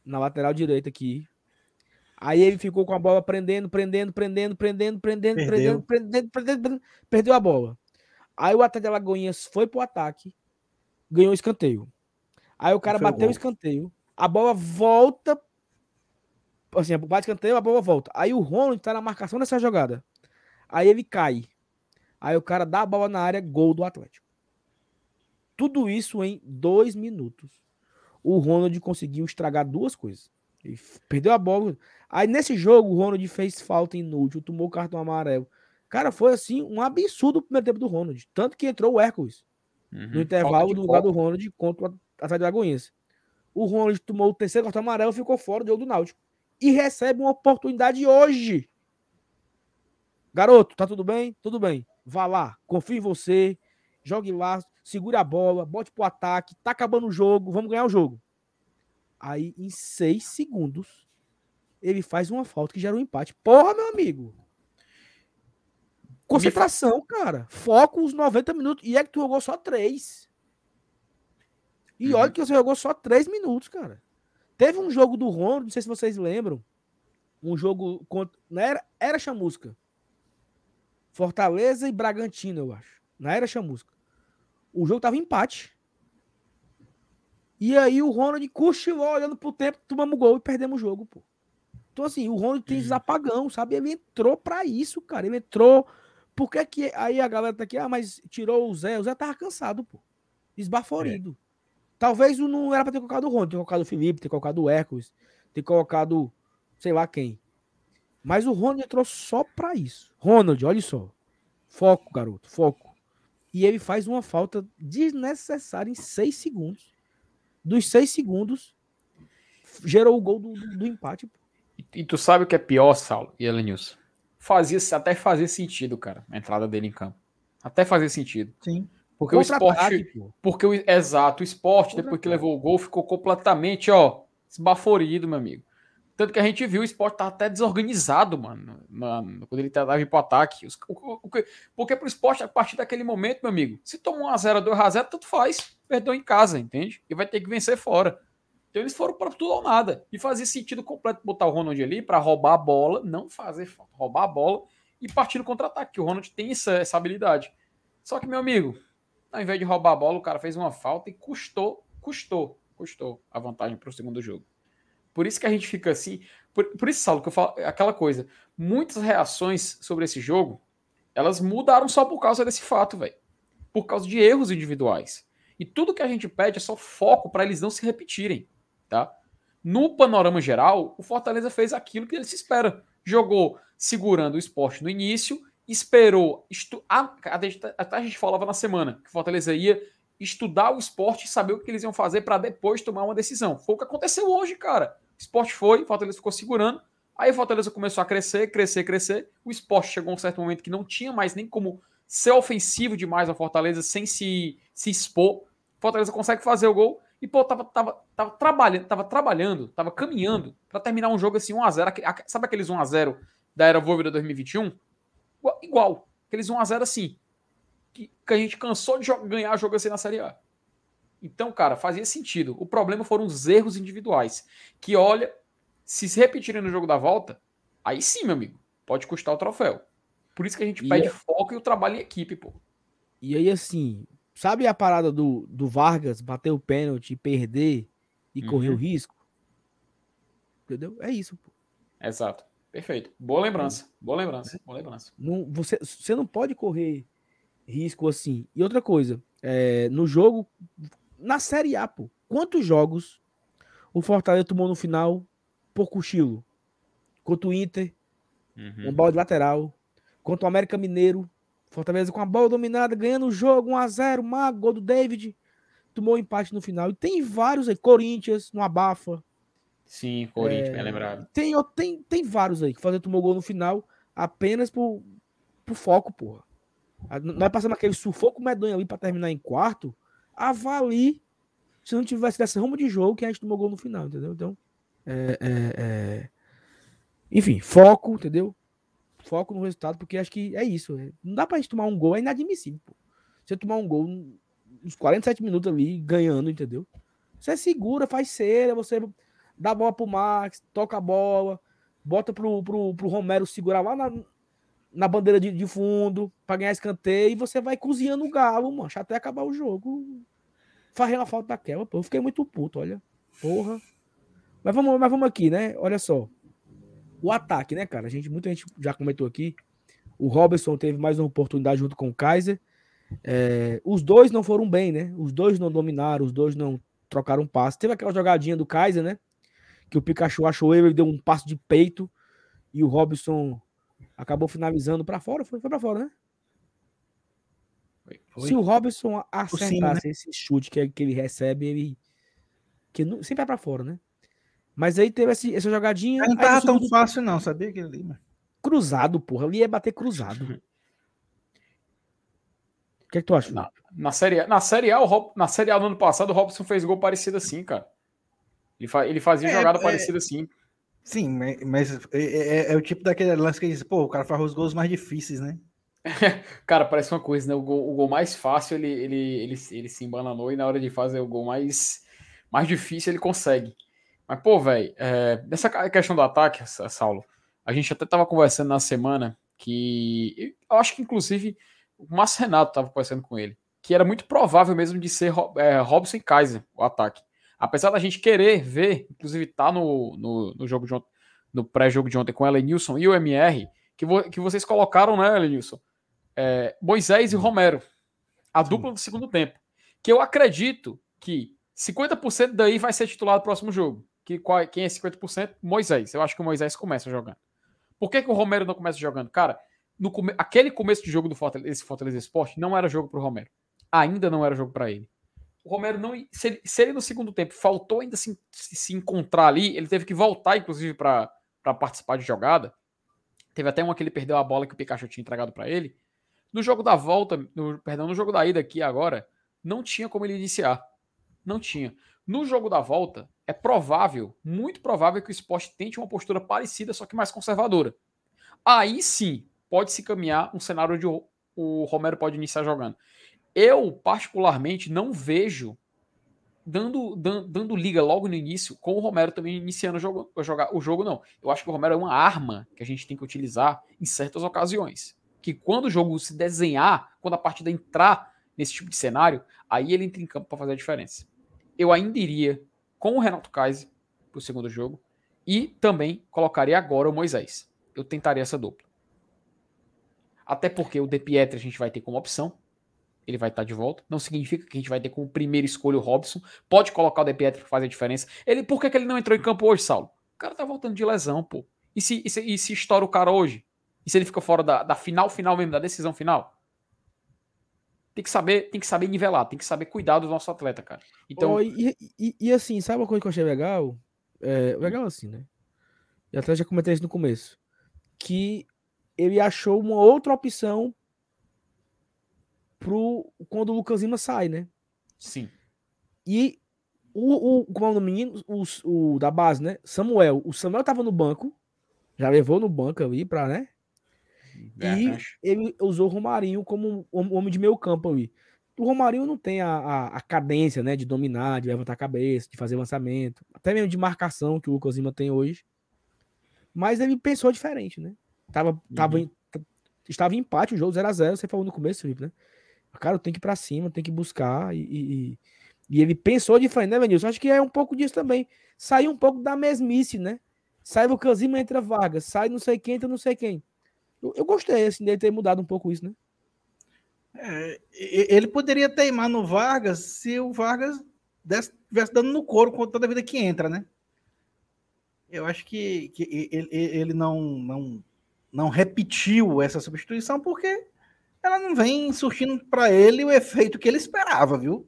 na lateral direita aqui. Aí ele ficou com a bola prendendo, prendendo, prendendo, prendendo, prendendo, perdeu. prendendo, prendendo, prendendo, prendendo, perdeu a bola. Aí o Atlético de Lagoinhas foi pro ataque, ganhou o escanteio. Aí o cara bateu o escanteio, a bola volta. Assim, bate escanteio, a bola volta. Aí o Ronald tá na marcação dessa jogada. Aí ele cai. Aí o cara dá a bola na área, gol do Atlético. Tudo isso em dois minutos. O Ronald conseguiu estragar duas coisas. Ele perdeu a bola. Aí nesse jogo, o Ronald fez falta inútil, tomou cartão amarelo. Cara, foi assim um absurdo o primeiro tempo do Ronald. Tanto que entrou o Hércules uhum. no intervalo do lugar do Ronald contra o Atlético Lagoinhas. O Ronald tomou o terceiro cartão amarelo e ficou fora do jogo do Náutico. E recebe uma oportunidade hoje. Garoto, tá tudo bem? Tudo bem. Vá lá, confie em você, jogue lá, segure a bola, bote pro ataque, tá acabando o jogo, vamos ganhar o jogo. Aí, em seis segundos, ele faz uma falta que gera um empate. Porra, meu amigo! Concentração, cara. Foco os 90 minutos. E é que tu jogou só três. E uhum. olha que você jogou só três minutos, cara. Teve um jogo do Rondo, não sei se vocês lembram. Um jogo contra. Não era, era Chamusca. Fortaleza e Bragantino, eu acho. Não era Chamusca. O jogo tava empate. E aí o Ronald cochilou olhando pro tempo, tomamos gol e perdemos o jogo, pô. Então, assim, o Ronald tem esses apagão, sabe? Ele entrou para isso, cara. Ele entrou. Por que que. Aí a galera tá aqui, ah, mas tirou o Zé. O Zé tava cansado, pô. Esbaforido. Talvez não era pra ter colocado o Ronald, ter colocado o Felipe, ter colocado o Hércules, ter colocado sei lá quem. Mas o Ronald entrou só pra isso. Ronald, olha só. Foco, garoto, foco. E ele faz uma falta desnecessária em seis segundos. Dos seis segundos, gerou o gol do, do, do empate. E, e, tu sabe o que é pior, Saulo e Elenilson? Fazia, até fazia sentido, cara, a entrada dele em campo. Até fazia sentido. Sim. Porque o esporte. Porque o, exato, o esporte, depois que levou o gol, ficou completamente, ó, esbaforido, meu amigo. Tanto que a gente viu o esporte tá até desorganizado, mano, mano quando ele tentava ir pro ataque. O, o, porque pro esporte, a partir daquele momento, meu amigo, se tomar 1x0, 2x0, tanto faz. Perdeu em casa, entende? E vai ter que vencer fora. Então eles foram para tudo ou nada. E fazia sentido completo botar o Ronald ali para roubar a bola, não fazer falta, roubar a bola e partir no contra-ataque, que o Ronald tem essa, essa habilidade. Só que, meu amigo, ao invés de roubar a bola, o cara fez uma falta e custou, custou, custou a vantagem para o segundo jogo. Por isso que a gente fica assim. Por, por isso, Saulo, que eu falo aquela coisa. Muitas reações sobre esse jogo, elas mudaram só por causa desse fato, velho. Por causa de erros individuais. E tudo que a gente pede é só foco para eles não se repetirem, tá? No panorama geral, o Fortaleza fez aquilo que ele se espera. Jogou segurando o esporte no início esperou. Estu... Até a gente falava na semana que Fortaleza ia estudar o esporte e saber o que eles iam fazer para depois tomar uma decisão. Foi o que aconteceu hoje, cara. O esporte foi, Fortaleza ficou segurando. Aí Fortaleza começou a crescer, crescer, crescer. O esporte chegou a um certo momento que não tinha mais nem como ser ofensivo demais a Fortaleza sem se, se expor. Fortaleza consegue fazer o gol. E, pô, tava, tava, tava trabalhando, tava trabalhando, tava caminhando para terminar um jogo assim 1x0. Sabe aqueles 1x0 da Era Volvida 2021? Igual. Aqueles 1x0 assim. Que, que, a gente cansou de ganhar jogo assim na Série A. Então, cara, fazia sentido. O problema foram os erros individuais. Que, olha, se se repetirem no jogo da volta, aí sim, meu amigo, pode custar o troféu. Por isso que a gente e pede é... foco e o trabalho em equipe, pô. E aí, assim, sabe a parada do, do Vargas bater o pênalti, perder e uhum. correr o risco? Entendeu? É isso, pô. Exato. Perfeito. Boa lembrança. Boa lembrança. Boa lembrança. Não, você, você não pode correr risco assim. E outra coisa, é, no jogo, na Série A, pô, quantos jogos O Fortaleza tomou no final por cochilo. Contra o Inter, uhum. um bola de lateral. Contra o América Mineiro, Fortaleza com a bola dominada, ganhando o jogo 1x0, Mago, gol do David. Tomou um empate no final. E tem vários aí. Corinthians, no Abafa. Sim, Corinthians, é, bem lembrado. Tem, tem, tem vários aí que fazer tomou gol no final apenas por, por foco, porra. Nós passamos aquele sufoco medonho ali para terminar em quarto. Avalie se não tivesse dessa rumo de jogo que a gente tomou gol no final, entendeu? Então, é, é, é... enfim, foco, entendeu? Foco no resultado, porque acho que é isso. É, não dá pra gente tomar um gol, é inadmissível. Pô. Você tomar um gol uns 47 minutos ali, ganhando, entendeu? Você segura, faz cera, você dá bola pro Max, toca a bola, bota pro, pro, pro Romero segurar lá na, na bandeira de, de fundo para ganhar escanteio e você vai cozinhando o galo, mancha, até acabar o jogo. Farrei uma falta daquela, pô. Eu fiquei muito puto, olha. Porra. Mas vamos, mas vamos aqui, né? Olha só. O ataque, né, cara? A gente, muita gente já comentou aqui. O Robertson teve mais uma oportunidade junto com o Kaiser. É, os dois não foram bem, né? Os dois não dominaram, os dois não trocaram passe. Teve aquela jogadinha do Kaiser, né? Que o Pikachu achou ele, ele deu um passo de peito e o Robson acabou finalizando para fora. Foi, foi para fora, né? Foi. Se o Robson acertasse cima, né? esse chute que, que ele recebe, ele. Que não, sempre é para fora, né? Mas aí teve essa, essa jogadinha. Não tava tão fácil, não, sabia aquele ali, mano? Cruzado, porra. Ali ia bater cruzado. O que, é que tu acha? Na, na, série, na, série a, o, na Série A no ano passado, o Robson fez gol parecido assim, cara. Ele, fa, ele fazia é, jogada é, parecida assim. Sim, mas é, é, é, o tipo daquele lance que diz, pô, o cara faz os gols mais difíceis, né? cara, parece uma coisa, né? O gol, o gol mais fácil ele, ele, ele, ele se embananou e na hora de fazer o gol mais, mais difícil ele consegue. Mas, pô, velho, é, nessa questão do ataque, Saulo, a gente até tava conversando na semana que eu acho que inclusive o Márcio Renato tava conversando com ele, que era muito provável mesmo de ser é, Robson e Kaiser o ataque. Apesar da gente querer ver, inclusive tá no, no, no jogo de ontem, no pré-jogo de ontem com o Elenilson e o MR, que, vo, que vocês colocaram, né, Elenilson? É, Moisés e Romero. A dupla do segundo tempo. Que eu acredito que 50% daí vai ser titular do próximo jogo. Que qual, quem é 50%? Moisés. Eu acho que o Moisés começa jogando. Por que, que o Romero não começa jogando? Cara, no aquele começo de jogo do Fortaleza, esse Fortaleza Esporte não era jogo pro Romero. Ainda não era jogo para ele o Romero não. Se ele, se ele, no segundo tempo faltou ainda se, se encontrar ali, ele teve que voltar, inclusive, para participar de jogada. Teve até uma que ele perdeu a bola que o Pikachu tinha entregado para ele. No jogo da volta, no, perdão, no jogo da ida aqui agora, não tinha como ele iniciar. Não tinha. No jogo da volta, é provável, muito provável que o esporte tente uma postura parecida, só que mais conservadora. Aí sim, pode se caminhar um cenário onde o, o Romero pode iniciar jogando. Eu, particularmente, não vejo dando, dando, dando, liga logo no início, com o Romero também iniciando o jogo, jogar o jogo, não. Eu acho que o Romero é uma arma que a gente tem que utilizar em certas ocasiões. Que quando o jogo se desenhar, quando a partida entrar nesse tipo de cenário, aí ele entra em campo para fazer a diferença. Eu ainda iria com o Renato Kaiser para o segundo jogo e também colocaria agora o Moisés. Eu tentaria essa dupla. Até porque o De Pietri a gente vai ter como opção, ele vai estar de volta. Não significa que a gente vai ter como primeira escolha o Robson. Pode colocar o De Pietro para fazer a diferença. Ele, por que, que ele não entrou em campo hoje, Saulo? O cara tá voltando de lesão, pô. E se, e se, e se estoura o cara hoje? E se ele fica fora da, da final final mesmo, da decisão final? Tem que saber, tem que saber nivelar, tem que saber cuidar do nosso atleta, cara. Então, oh, e, e, e, assim, sabe uma coisa que eu achei legal? É, legal assim, né? E até já comentei isso no começo. Que ele achou uma outra opção pro quando o Lucas Lima sai, né? Sim. E o, o como é o nome menino, o, o da base, né? Samuel. O Samuel tava no banco, já levou no banco ali pra, né? É, e acho. ele usou o Romarinho como um homem de meio campo ali. O Romarinho não tem a, a, a, cadência, né? De dominar, de levantar a cabeça, de fazer lançamento, até mesmo de marcação que o Lucas Lima tem hoje. Mas ele pensou diferente, né? Tava, uhum. tava, estava em empate o jogo 0x0, você falou no começo, Felipe, né? Cara, tem que ir pra cima, tem que buscar. E, e, e ele pensou diferente, né, Venilson? Acho que é um pouco disso também. Sai um pouco da mesmice, né? Sai o Casima, entra Vargas. Sai não sei quem, entra não sei quem. Eu, eu gostei, assim, dele ter mudado um pouco isso, né? É, ele poderia teimar no Vargas se o Vargas estivesse dando no couro com toda a vida que entra, né? Eu acho que, que ele, ele não, não, não repetiu essa substituição porque ela não vem surtindo para ele o efeito que ele esperava, viu?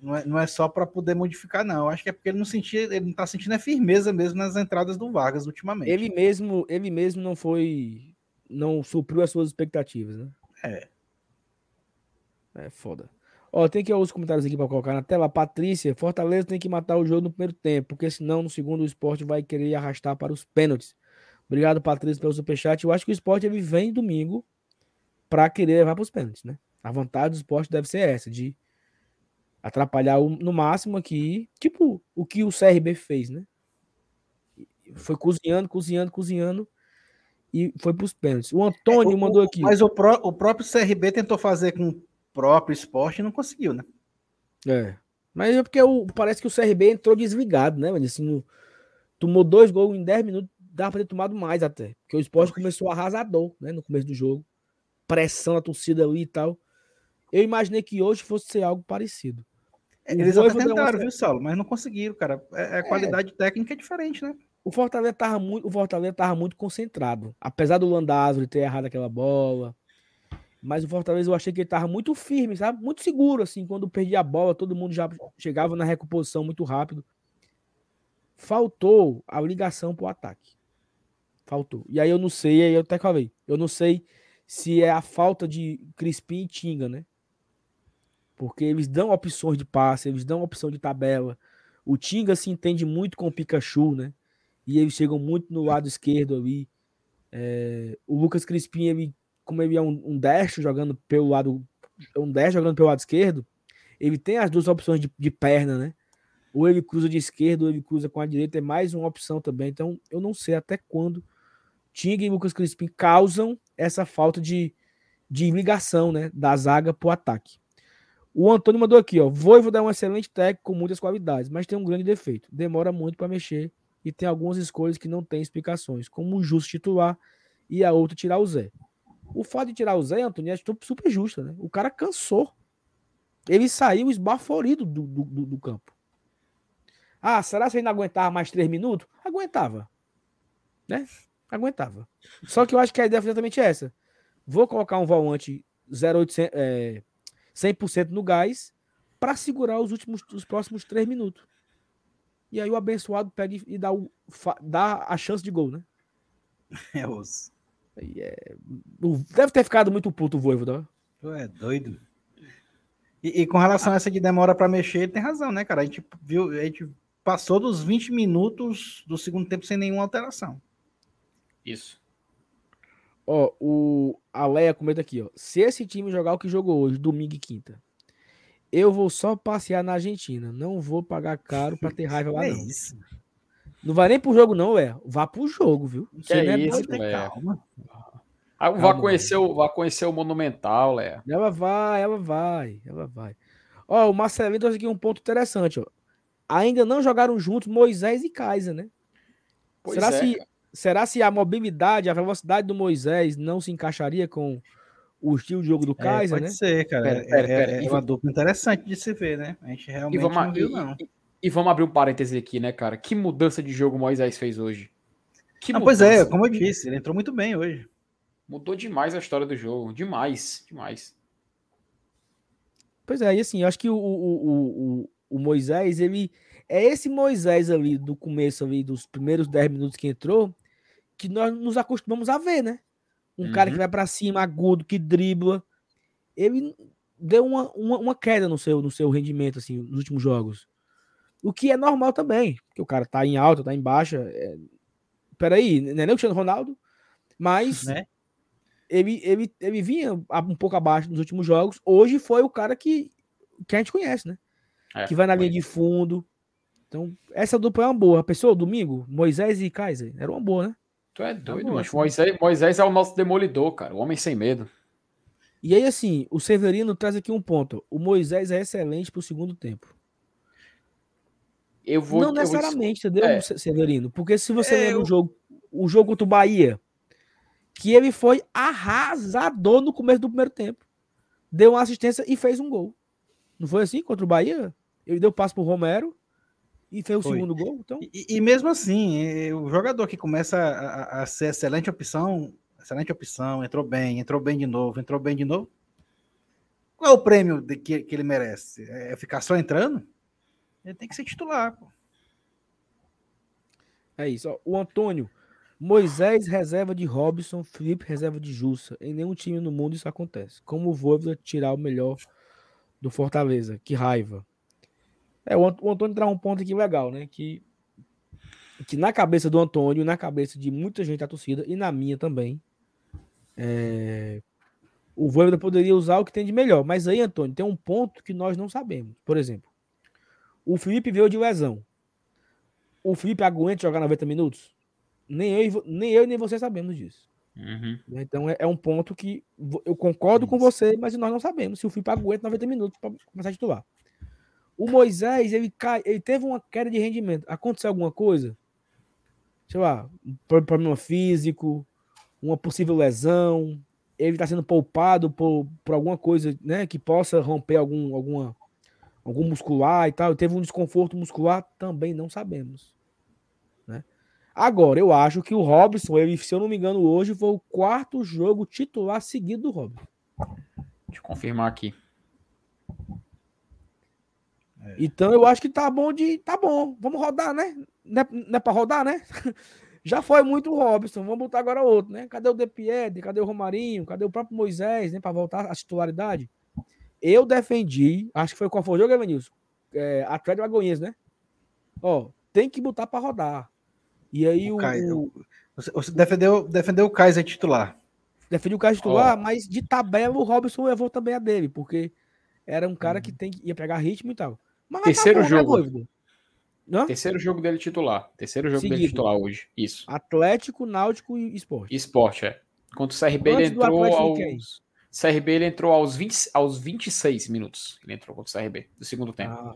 Não é, não é só para poder modificar, não. Acho que é porque ele não sentia, ele não está sentindo a firmeza mesmo nas entradas do Vargas ultimamente. Ele mesmo, ele mesmo não foi, não supriu as suas expectativas, né? É. É foda. Ó, tem que os comentários aqui para colocar na tela. Patrícia, Fortaleza tem que matar o jogo no primeiro tempo, porque senão no segundo o esporte vai querer arrastar para os pênaltis. Obrigado, Patrícia, pelo superchat. Eu acho que o esporte ele vem domingo para querer levar para os pênaltis, né? A vontade do esporte deve ser essa, de atrapalhar o, no máximo aqui, tipo o que o CRB fez, né? Foi cozinhando, cozinhando, cozinhando e foi para os pênaltis. O Antônio é, o, mandou aqui. Mas o, pró, o próprio CRB tentou fazer com o próprio esporte e não conseguiu, né? É. Mas é porque o, parece que o CRB entrou desligado, né? Mas assim, tomou dois gols em 10 minutos, dava para ter tomado mais até. Porque o esporte começou arrasador, né? No começo do jogo. Pressão a torcida ali e tal. Eu imaginei que hoje fosse ser algo parecido. Eles até tentaram, viu, Saulo? Mas não conseguiram, cara. É, é, é. qualidade é. técnica é diferente, né? O Fortaleza tava muito, o Fortaleza tava muito concentrado. Apesar do Landázuri ter errado aquela bola. Mas o Fortaleza eu achei que ele tava muito firme, sabe? Muito seguro, assim. Quando perdia a bola, todo mundo já chegava na recomposição muito rápido. Faltou a ligação pro ataque. Faltou. E aí eu não sei, aí eu até falei. Eu não sei se é a falta de Crispim e Tinga, né? Porque eles dão opções de passe, eles dão opção de tabela. O Tinga se entende muito com o Pikachu, né? E eles chegam muito no lado esquerdo ali. É, o Lucas Crispim, ele, como ele é um, um destro jogando pelo lado. Um destro jogando pelo lado esquerdo, ele tem as duas opções de, de perna, né? Ou ele cruza de esquerda, ou ele cruza com a direita, é mais uma opção também. Então, eu não sei até quando Tinga e Lucas Crispim causam essa falta de, de ligação, né? Da zaga pro ataque. O Antônio mandou aqui, ó. Voivo é um excelente técnico com muitas qualidades, mas tem um grande defeito. Demora muito para mexer e tem algumas escolhas que não tem explicações, como o justo titular e a outra tirar o Zé. O fato de tirar o Zé, Antônio, é super justa, né? O cara cansou. Ele saiu esbaforido do, do, do, do campo. Ah, será que ele não aguentava mais três minutos? Aguentava. Né? Aguentava. Só que eu acho que a ideia foi exatamente essa. Vou colocar um volante 0800, é, 100% no gás para segurar os últimos, os próximos três minutos. E aí o abençoado pega e dá, o, dá a chance de gol, né? É osso. É, deve ter ficado muito puto o Voivoda. Tu é doido. E, e, com relação a essa de demora para mexer, ele tem razão, né, cara? A gente viu, a gente passou dos 20 minutos do segundo tempo sem nenhuma alteração. Isso. Ó, o a Leia comenta aqui, ó. Se esse time jogar o que jogou hoje, domingo e quinta, eu vou só passear na Argentina. Não vou pagar caro para ter raiva lá, é não. Isso. Não vai nem pro jogo, não, é. Vá pro jogo, viu? Você é, é isso, ter calma. Ah, vá conhecer, o, vá conhecer o Monumental, Léa. Ela vai, ela vai, ela vai. Ó, o Marcelinho trouxe aqui um ponto interessante, ó. Ainda não jogaram juntos Moisés e Kaiser, né? Pois Será é. se será se a mobilidade, a velocidade do Moisés não se encaixaria com o estilo de jogo do Kaiser, é, pode né? ser, cara. Pera, pera, pera. É, é, uma dupla interessante de se ver, né? A gente realmente vamos, não viu, não. E, e, vamos abrir um parêntese aqui, né, cara? Que mudança de jogo o Moisés fez hoje? Que ah, pois é, como eu disse, ele entrou muito bem hoje. Mudou demais a história do jogo. Demais, demais. Pois é, e assim, eu acho que o, o, o, o, Moisés, ele. É esse Moisés ali do começo ali, dos primeiros 10 minutos que entrou, que nós nos acostumamos a ver, né? Um uhum. cara que vai para cima, agudo, que dribla. Ele deu uma, uma, uma, queda no seu, no seu rendimento, assim, nos últimos jogos. O que é normal também, porque o cara tá em alta, tá em baixa. É... Peraí, não é nem o Cristiano Ronaldo, mas né? ele, ele, ele vinha um pouco abaixo nos últimos jogos. Hoje foi o cara que, que a gente conhece, né? É, que vai na linha de fundo. Então, essa dupla é uma boa. A pessoa, domingo, Moisés e Kaiser, era uma boa, né? Tu é tá doido, mas Moisés, Moisés é o nosso demolidor, cara. O homem sem medo. E aí, assim, o Severino traz aqui um ponto. O Moisés é excelente pro segundo tempo. Eu vou. Não necessariamente, vou... entendeu, é. Severino? Porque se você é, lembra eu... o jogo, o jogo contra o Bahia, que ele foi arrasador no começo do primeiro tempo. Deu uma assistência e fez um gol. Não foi assim contra o Bahia? Ele deu passo pro Romero e fez o Foi. segundo gol. Então, E, e mesmo assim, eh, o jogador que começa a, a- a ser excelente opção, excelente opção, entrou bem, entrou bem de novo, entrou bem de novo. Qual é o prêmio de que, que ele merece? É ficar só entrando? Ele tem que ser titular. Pô. é isso. ó. O Antônio. Moisés reserva de Robson, Felipe reserva de Jussa. Em nenhum time no mundo isso acontece. Como o Voivoda tirar o melhor do Fortaleza. Que raiva. É, o Ant- o Antônio traz um ponto aqui legal, né? Que, que na cabeça do Antônio, na cabeça de muita gente da torcida e na minha também, é, o Voivoda poderia usar o que tem de melhor. Mas aí, Antônio, tem um ponto que nós não sabemos. Por exemplo, o Felipe veio de lesão. O Felipe aguenta jogar 90 minutos? Nem eu, e nem eu nem você sabemos disso. Uhum. né? Então é, é um ponto que eu concordo com Isso. você, mas nós não sabemos se o Felipe aguenta 90 minutos para começar a titular. O Moisés, ele, cai, ele teve uma queda de rendimento. Aconteceu alguma coisa? Sei lá, um pro- problema físico, uma possível lesão, ele está sendo poupado por, por alguma coisa né, que possa romper algum, alguma, algum muscular e tal. Ele teve um desconforto muscular? Também não sabemos. né? Agora, eu acho que o Robson, ele, se eu não me engano, hoje foi o quarto jogo titular seguido do Robson. Deixa eu confirmar aqui. Então eu acho que tá bom de. Tá bom, vamos rodar, né? Não é, não é pra rodar, né? Já foi muito o Robson, vamos botar agora outro, né? Cadê o De Piedre? Cadê o Romarinho? Cadê o próprio Moisés, né? Pra voltar à titularidade? Eu defendi, acho que foi qual foi o jogo, Evanilson? É, Atlético Lagoinhas, né? Ó, tem que botar pra rodar. E aí o, O Kai- o, Você, defendeu, defendeu o Kaiser titular. defendi o cara titular, mas de tabela o Robson levou também a dele, porque era um cara que tem, que- ia pegar ritmo e tal. Mas Terceiro né, jogo. Hã? Terceiro jogo dele titular. Terceiro jogo dele Seguido. titular hoje. Isso. Atlético, Náutico e Esporte. Esporte, é. Contra o CRB, ele Antes entrou aos. CRB ele entrou aos, 20, aos 26 minutos. Ele entrou contra o CRB, do segundo tempo. Ah,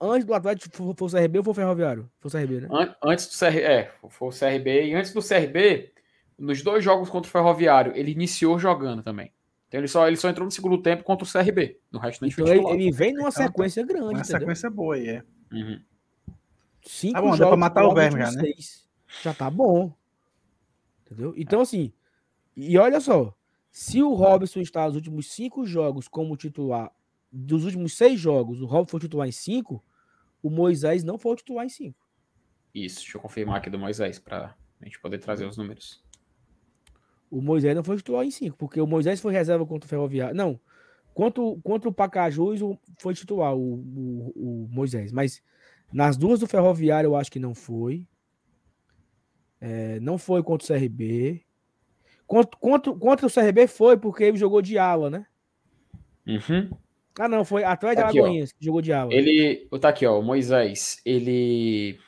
antes do Atlético foi foi o CRB ou foi o Ferroviário? Foi o CRB, né? An- antes do CRB, é, foi o CRB. E antes do CRB, nos dois jogos contra o Ferroviário, ele iniciou jogando também. Então ele só, ele só entrou no segundo tempo contra o CRB. No resto não Então foi ele, ele vem numa Então, sequência grande, Uma entendeu? sequência boa aí, é. Uhum. Cinco Tá bom, dá jogos pra matar o verme já, né? seis. Já tá bom. Entendeu? Então, assim, e olha só, se o Robson está nos últimos cinco jogos como titular, dos últimos seis jogos, o Robson foi titular em cinco, o Moisés não foi titular em cinco. Isso, deixa eu confirmar aqui do Moisés para a gente poder trazer os números. O Moisés não foi titular em cinco, porque o Moisés foi reserva contra o Ferroviário. Não, contra, o- contra o Pacajus foi titular o, o, o Moisés, mas nas duas do Ferroviário eu acho que não foi. É, não foi contra o CRB. Contra, contra, contra o CRB foi porque ele jogou de ala, né? Uhum. Ah, não, foi atrás de Aqui, ó. Alagoinhas que jogou de ala. Ele. Tá aqui, ó. O Moisés. Ele.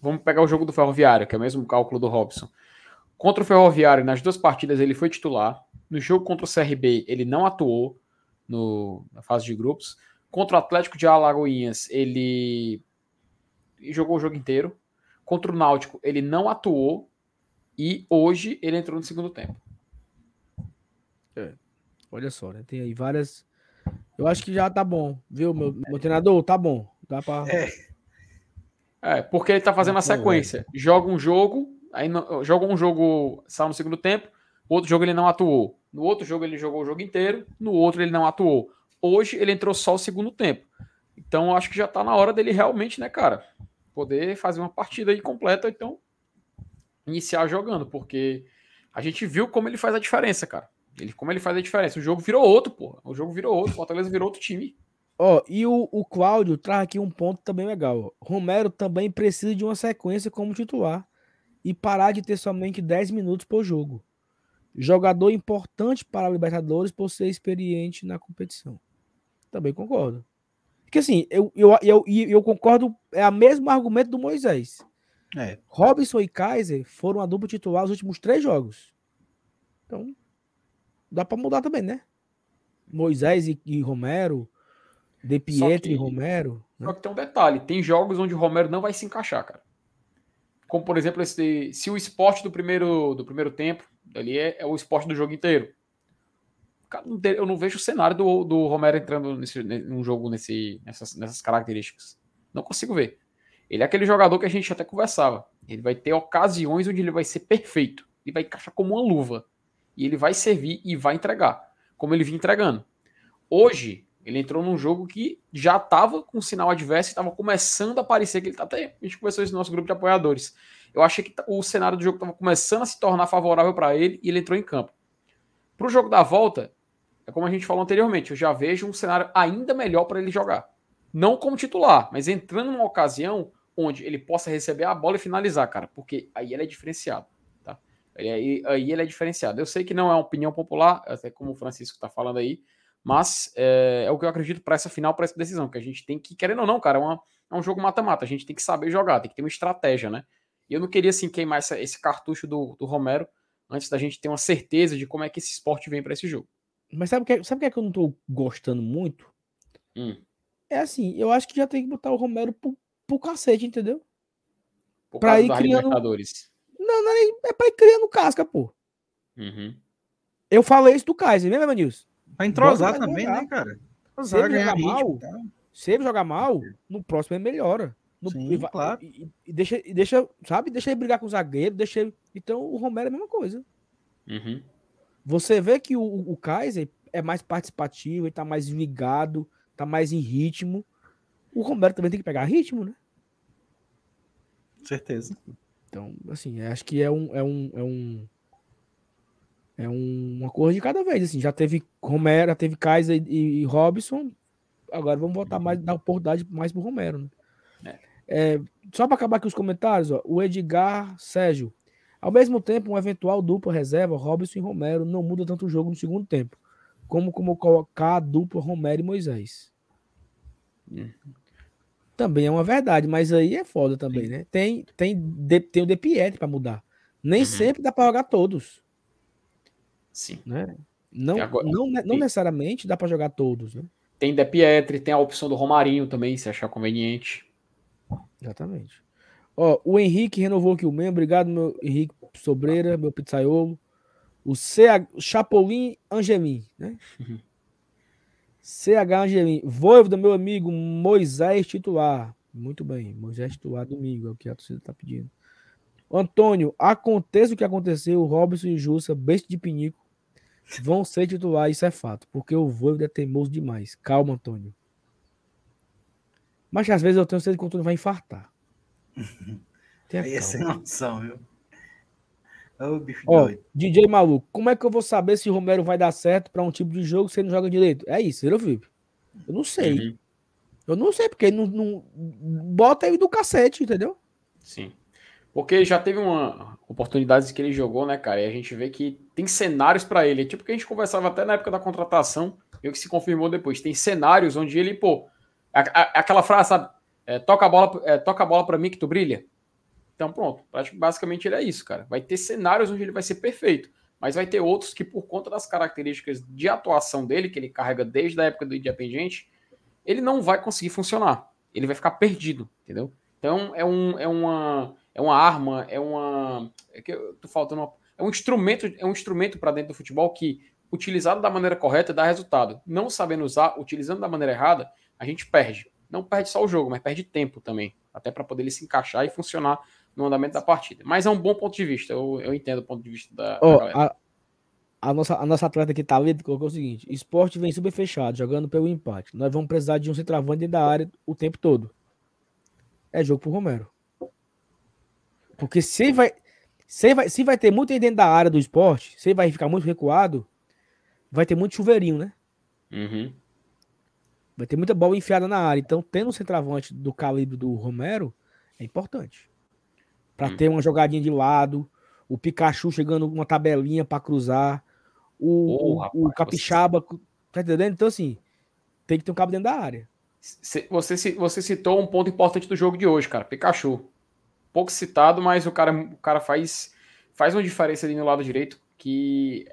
Vamos pegar o jogo do Ferroviário, que é o mesmo cálculo do Robson. Contra o Ferroviário, nas duas partidas, ele foi titular. No jogo contra o CRB, ele não atuou no, na fase de grupos. Contra o Atlético de Alagoinhas, ele jogou o jogo inteiro. Contra o Náutico, ele não atuou. E hoje ele entrou no segundo tempo. Olha só, né? Tem aí várias. Eu acho que já tá bom, viu, meu, meu treinador? Tá bom. Dá pra. É. É, porque ele tá fazendo a sequência. Joga um jogo, aí não- joga um jogo, sai no segundo tempo, outro jogo ele não atuou. No outro jogo ele jogou o jogo inteiro, no outro ele não atuou. Hoje ele entrou só o segundo tempo. Então acho que já tá na hora dele realmente, né, cara, poder fazer uma partida aí completa, então iniciar jogando, porque a gente viu como ele faz a diferença, cara. Ele, como ele faz a diferença. O jogo virou outro, pô. O jogo virou outro. O Fortaleza virou outro time. Ó, e o, o Cláudio traz aqui um ponto também legal. Romero também precisa de uma sequência como titular e parar de ter somente 10 minutos por jogo. Jogador importante para a Libertadores por ser experiente na competição. Também concordo. Porque assim, eu, eu, eu, eu, concordo, é o mesmo argumento do Moisés. É. Robson e Kaiser foram a dupla titular nos últimos três jogos. Então, dá para mudar também, né? Moisés e, e Romero, De Pietri que- e Romero. né? Só que tem um detalhe: tem jogos onde o Romero não vai se encaixar, cara. Como, por exemplo, esse, se o esporte do primeiro, do primeiro tempo ali é, é o esporte do jogo inteiro. eu não vejo o cenário do, do Romero entrando nesse, num jogo nesse, nessas, nessas características. Não consigo ver. Ele é aquele jogador que a gente até conversava. Ele vai ter ocasiões onde ele vai ser perfeito. Ele vai encaixar como uma luva. E ele vai servir e vai entregar. Como ele vinha entregando. Hoje, ele entrou num jogo que já estava com sinal adverso e estava começando a parecer que ele tá até. A gente conversou isso no nosso grupo de apoiadores. Eu achei que o cenário do jogo estava começando a se tornar favorável para ele e ele entrou em campo. Para o jogo da volta, é como a gente falou anteriormente, eu já vejo um cenário ainda melhor para ele jogar. Não como titular, mas entrando numa ocasião onde ele possa receber a bola e finalizar, cara, porque aí ele é diferenciado. Tá? Aí, aí ele é diferenciado. Eu sei que não é uma opinião popular, até como o Francisco está falando aí, mas é, é, o que eu acredito para essa final, para essa decisão, que a gente tem que, querendo ou não, cara, é, uma, é um jogo mata-mata, a gente tem que saber jogar, tem que ter uma estratégia, né? E eu não queria, assim, queimar essa, esse cartucho do, do Romero antes da gente ter uma certeza de como é que esse esporte vem para esse jogo. Mas sabe o que, sabe que é que eu não tô gostando muito? Hum. É assim, eu acho que já tem que botar o Romero pro, pro cacete, entendeu? Por pra ir criando. Não, não é, é pra ir criando casca, pô. Uhum. Eu falei isso do Kaiser, lembra, Nilson? Pra entrosar também, né, cara? Se ele jogar mal, tá? se ele jogar mal, no próximo ele melhora. No, Sim, e, claro. E, e, deixa, e deixa, sabe? Deixa ele brigar com o zagueiro, deixa ele... Então o Romero é a mesma coisa. Uhum. Você vê que o, o Kaiser é mais participativo, ele tá mais ligado, tá mais em ritmo. O Romero também tem que pegar ritmo, né? Certeza. Então, assim, acho que é um, é um, é um, é um, uma coisa de cada vez. Assim, já teve Romero, já teve Kaiser e, e Robson. Agora vamos voltar mais, dar oportunidade mais pro Romero. Né? É. É, só para acabar aqui os comentários, ó, o Edgar Sérgio. Ao mesmo tempo, um eventual dupla reserva, Robson e Romero, não muda tanto o jogo no segundo tempo, como, como colocar a dupla Romero e Moisés. Hum. Também é uma verdade, mas aí é foda também, Sim. né? Tem, tem, tem o De Pietri para mudar. Nem uhum. sempre dá para jogar todos. Sim. Né? Não, agora, não, não necessariamente dá para jogar todos, né? Tem De Pietri, tem a opção do Romarinho também, se achar conveniente. Exatamente. Ó, o Henrique renovou aqui o membro. Obrigado, meu Henrique Sobreira, meu pizzaiolo. O CH, Chapolin Angelim, né? Uhum. CH Angelim. Voivo do meu amigo Moisés titular. Muito bem, Moisés titular domingo, é o que a torcida tá pedindo. Antônio, aconteça o que aconteceu, Robson e Jussa, besta de pinico, vão ser titular, isso é fato, porque o Voivo é teimoso demais. Calma, Antônio. Mas às vezes eu tenho certeza que o Antônio vai infartar. Tenha Aí é sem noção, viu? Oh, bicho Ó. DJ Maluco, como é que eu vou saber se o Romero vai dar certo para um tipo de jogo se ele não joga direito? É isso, viu, Felipe? Eu não sei. Uhum. Eu não sei, porque não, não, bota ele do cacete, entendeu? Sim. Porque já teve uma oportunidade que ele jogou, né, cara? E a gente vê que tem cenários para ele. Tipo que a gente conversava até na época da contratação, e o que se confirmou depois. Tem cenários onde ele, pô, aquela frase, sabe? É, toca a bola, é, toca a bola para mim que tu brilha. Então, pronto. Basicamente ele é isso, cara. Vai ter cenários onde ele vai ser perfeito, mas vai ter outros que, por conta das características de atuação dele, que ele carrega desde a época do Independente, ele não vai conseguir funcionar. Ele vai ficar perdido, entendeu? Então, é, um, é, uma, é uma arma, é uma. É que eu tô faltando uma, É um instrumento, é um instrumento para dentro do futebol que, utilizado da maneira correta, dá resultado. Não sabendo usar, utilizando da maneira errada, a gente perde. Não perde só o jogo, mas perde tempo também. Até para poder ele se encaixar e funcionar no andamento da partida. Mas é um bom ponto de vista. Eu, eu entendo o ponto de vista da, oh, da a, a, nossa, a nossa atleta que tá ali colocou o seguinte: esporte vem super fechado, jogando pelo empate. Nós vamos precisar de um centroavante dentro da área o tempo todo. É jogo pro Romero. Porque se vai, se vai, se vai ter muito dentro da área do esporte, se vai ficar muito recuado, vai ter muito chuveirinho, né? Uhum. Vai ter muita bola enfiada na área. Então, tendo um centroavante do calibre do Romero é importante. Para hum. ter uma jogadinha de lado, o Pikachu chegando uma tabelinha para cruzar, o, oh, o, rapaz, o Capixaba, você... tá entendendo? Então, assim, tem que ter um cabo dentro da área. Você, você citou um ponto importante do jogo de hoje, cara. Pikachu. Pouco citado, mas o cara, o cara faz, faz uma diferença ali no lado direito que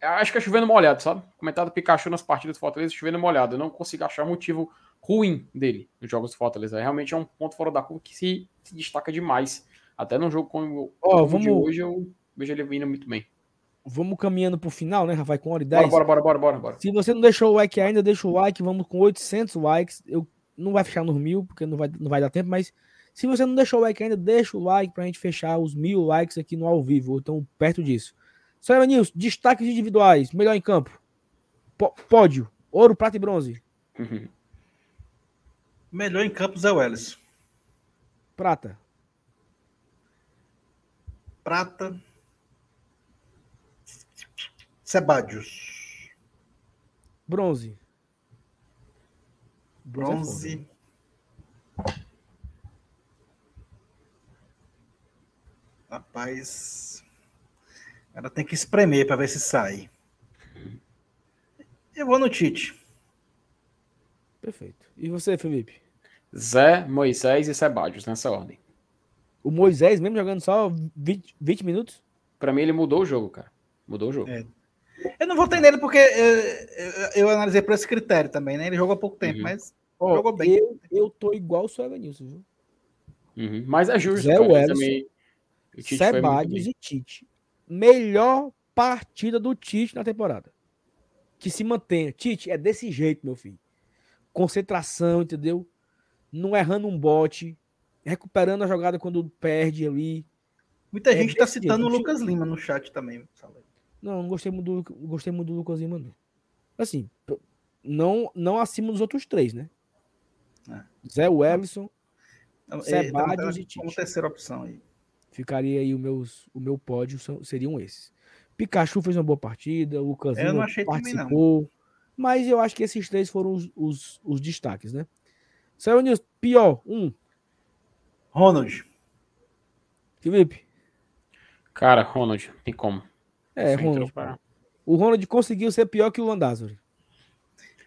é, acho que é chovendo molhado, sabe? Comentado Pikachu nas partidas do Fortaleza, chovendo molhado. Eu não consigo achar motivo ruim dele nos jogos do Fortaleza. Realmente é um ponto fora da curva que se, se destaca demais. Até num jogo como, oh, vamos... de hoje, eu vejo ele vindo muito bem. Vamos caminhando pro final, né, Rafael? Com hora e 10. Bora, bora, bora, bora, bora. Se você não deixou o like ainda, deixa o like. Vamos com 800 likes. Eu não vai fechar nos mil, porque não vai, não vai dar tempo, mas se você não deixou o like ainda, deixa o like pra gente fechar os mil likes aqui no ao vivo, ou então perto disso. Senhora Nilson, destaques individuais, melhor em campo. P pódio, ouro, prata e bronze. Uhum. Melhor em campo, Zé Welles. Prata. Prata. Sebadios. Bronze. Bronze. Rapaz. Ela tem que espremer para ver se sai. Eu vou no Tite. Perfeito. E você, Felipe? Zé, Moisés e Sebadios, nessa ordem. O Moisés, mesmo jogando só 20, 20 minutos? Pra mim, ele mudou o jogo, cara. Mudou o jogo. É. Eu não votei nele porque eu, eu, eu analisei por esse critério também, né? Ele jogou há pouco tempo, Uhum. mas Ó, jogou bem. Eu, eu tô igual o seu Evanilson, viu? Uhum. Mas é justo, Zé Wellison, também- bem. e Tite. Melhor partida do Tite na temporada. Que se mantenha. Tite, é desse jeito, meu filho. Concentração, entendeu? Não errando um bote. Recuperando a jogada quando perde ali. Muita é gente está desse citando o. Lucas Lima no chat também. Não, não gostei muito do, gostei muito do Lucas Lima, não. Assim, não, não acima dos outros três, né? É. Zé Wellison, Então, Sebadios tá e Tite. Como terceira opção aí. Ficaria aí o, meus, o meu pódio, são- seriam esses. Pikachu fez uma boa partida, o não. participou, mas eu acho que esses três foram os, os, os destaques, né? Saiu News, pior, um, Ronald. Felipe. Cara, Ronald, tem como. É, Ronald. pra- O Ronald conseguiu ser pior que o Landázuri.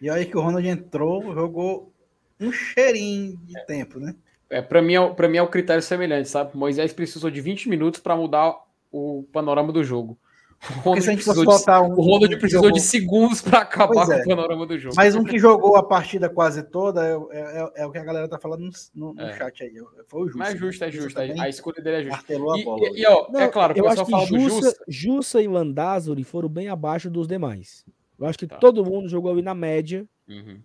E aí que o Ronald entrou, jogou um cheirinho de tempo, né? É, pra, mim, é, pra mim é o critério semelhante, sabe? Moisés precisou de 20 minutos pra mudar o panorama do jogo. O Ronald precisou, de, um. o Ronald um precisou jogou- de segundos pra acabar Pois com é. o panorama do jogo. Mas um que jogou a partida quase toda é, é- é o que a galera tá falando no, no- É. chat aí. Foi o Justo. Mas é justo, é justo. A escolha dele é justa. Martelou a E, bola. e- e, ó, é Não, claro, o eu acho pessoal que fala do Jussa, Justa. Jussa e Landázuri foram bem abaixo dos demais. Eu acho que Tá. todo mundo jogou ali na média Uhum.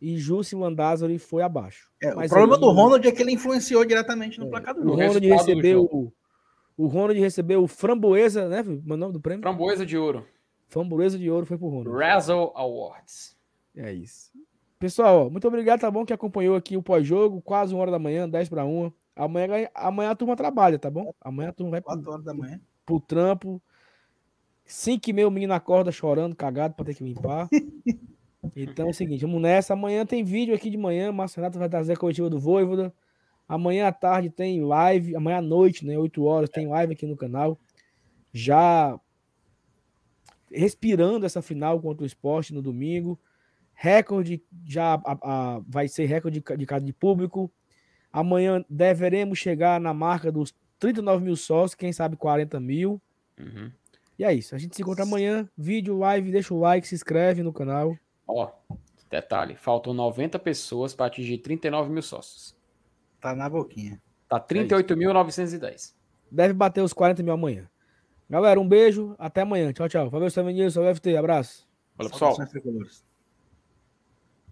E Jussa e Landázuri foi abaixo. É, o problema aí- do Ronald é que ele influenciou diretamente no É, placar do O jogo. Ronald resultado do recebeu o Ronald recebeu o Framboesa, né? Meu nome do prêmio? Framboesa de ouro. Framboesa de ouro foi pro Ronald. Razzle Awards. É isso. Pessoal, muito obrigado, tá bom? Que acompanhou aqui o pós-jogo, quase uma hora da manhã, 10 para 1. Amanhã, amanhã a turma trabalha, tá bom? Amanhã a turma vai pro, 4 horas da manhã. pro trampo. 5 e meia o menino acorda chorando, cagado pra ter que limpar. Então é o seguinte, vamos nessa. Amanhã tem vídeo aqui de manhã. Márcio Renato vai trazer a coletiva do Voivoda. Amanhã à tarde tem live. Amanhã à noite, né? 8 horas, tem live aqui no canal. Já respirando essa final contra o esporte no domingo. Recorde já a- a- vai ser recorde de, ca- de casa de público. Amanhã deveremos chegar na marca dos 39 mil sócios, quem sabe 40 mil. Uhum. E é isso. A gente se encontra amanhã. Vídeo, live, deixa o like, se inscreve no canal. Ó, detalhe, faltam 90 pessoas para atingir 39 mil sócios. Tá na boquinha. Tá 38.910. Deve bater os 40 mil amanhã. Galera, um beijo. Até amanhã. Tchau, tchau. Valeu, Samuel Nilson. FT. Abraço. Valeu, pessoal.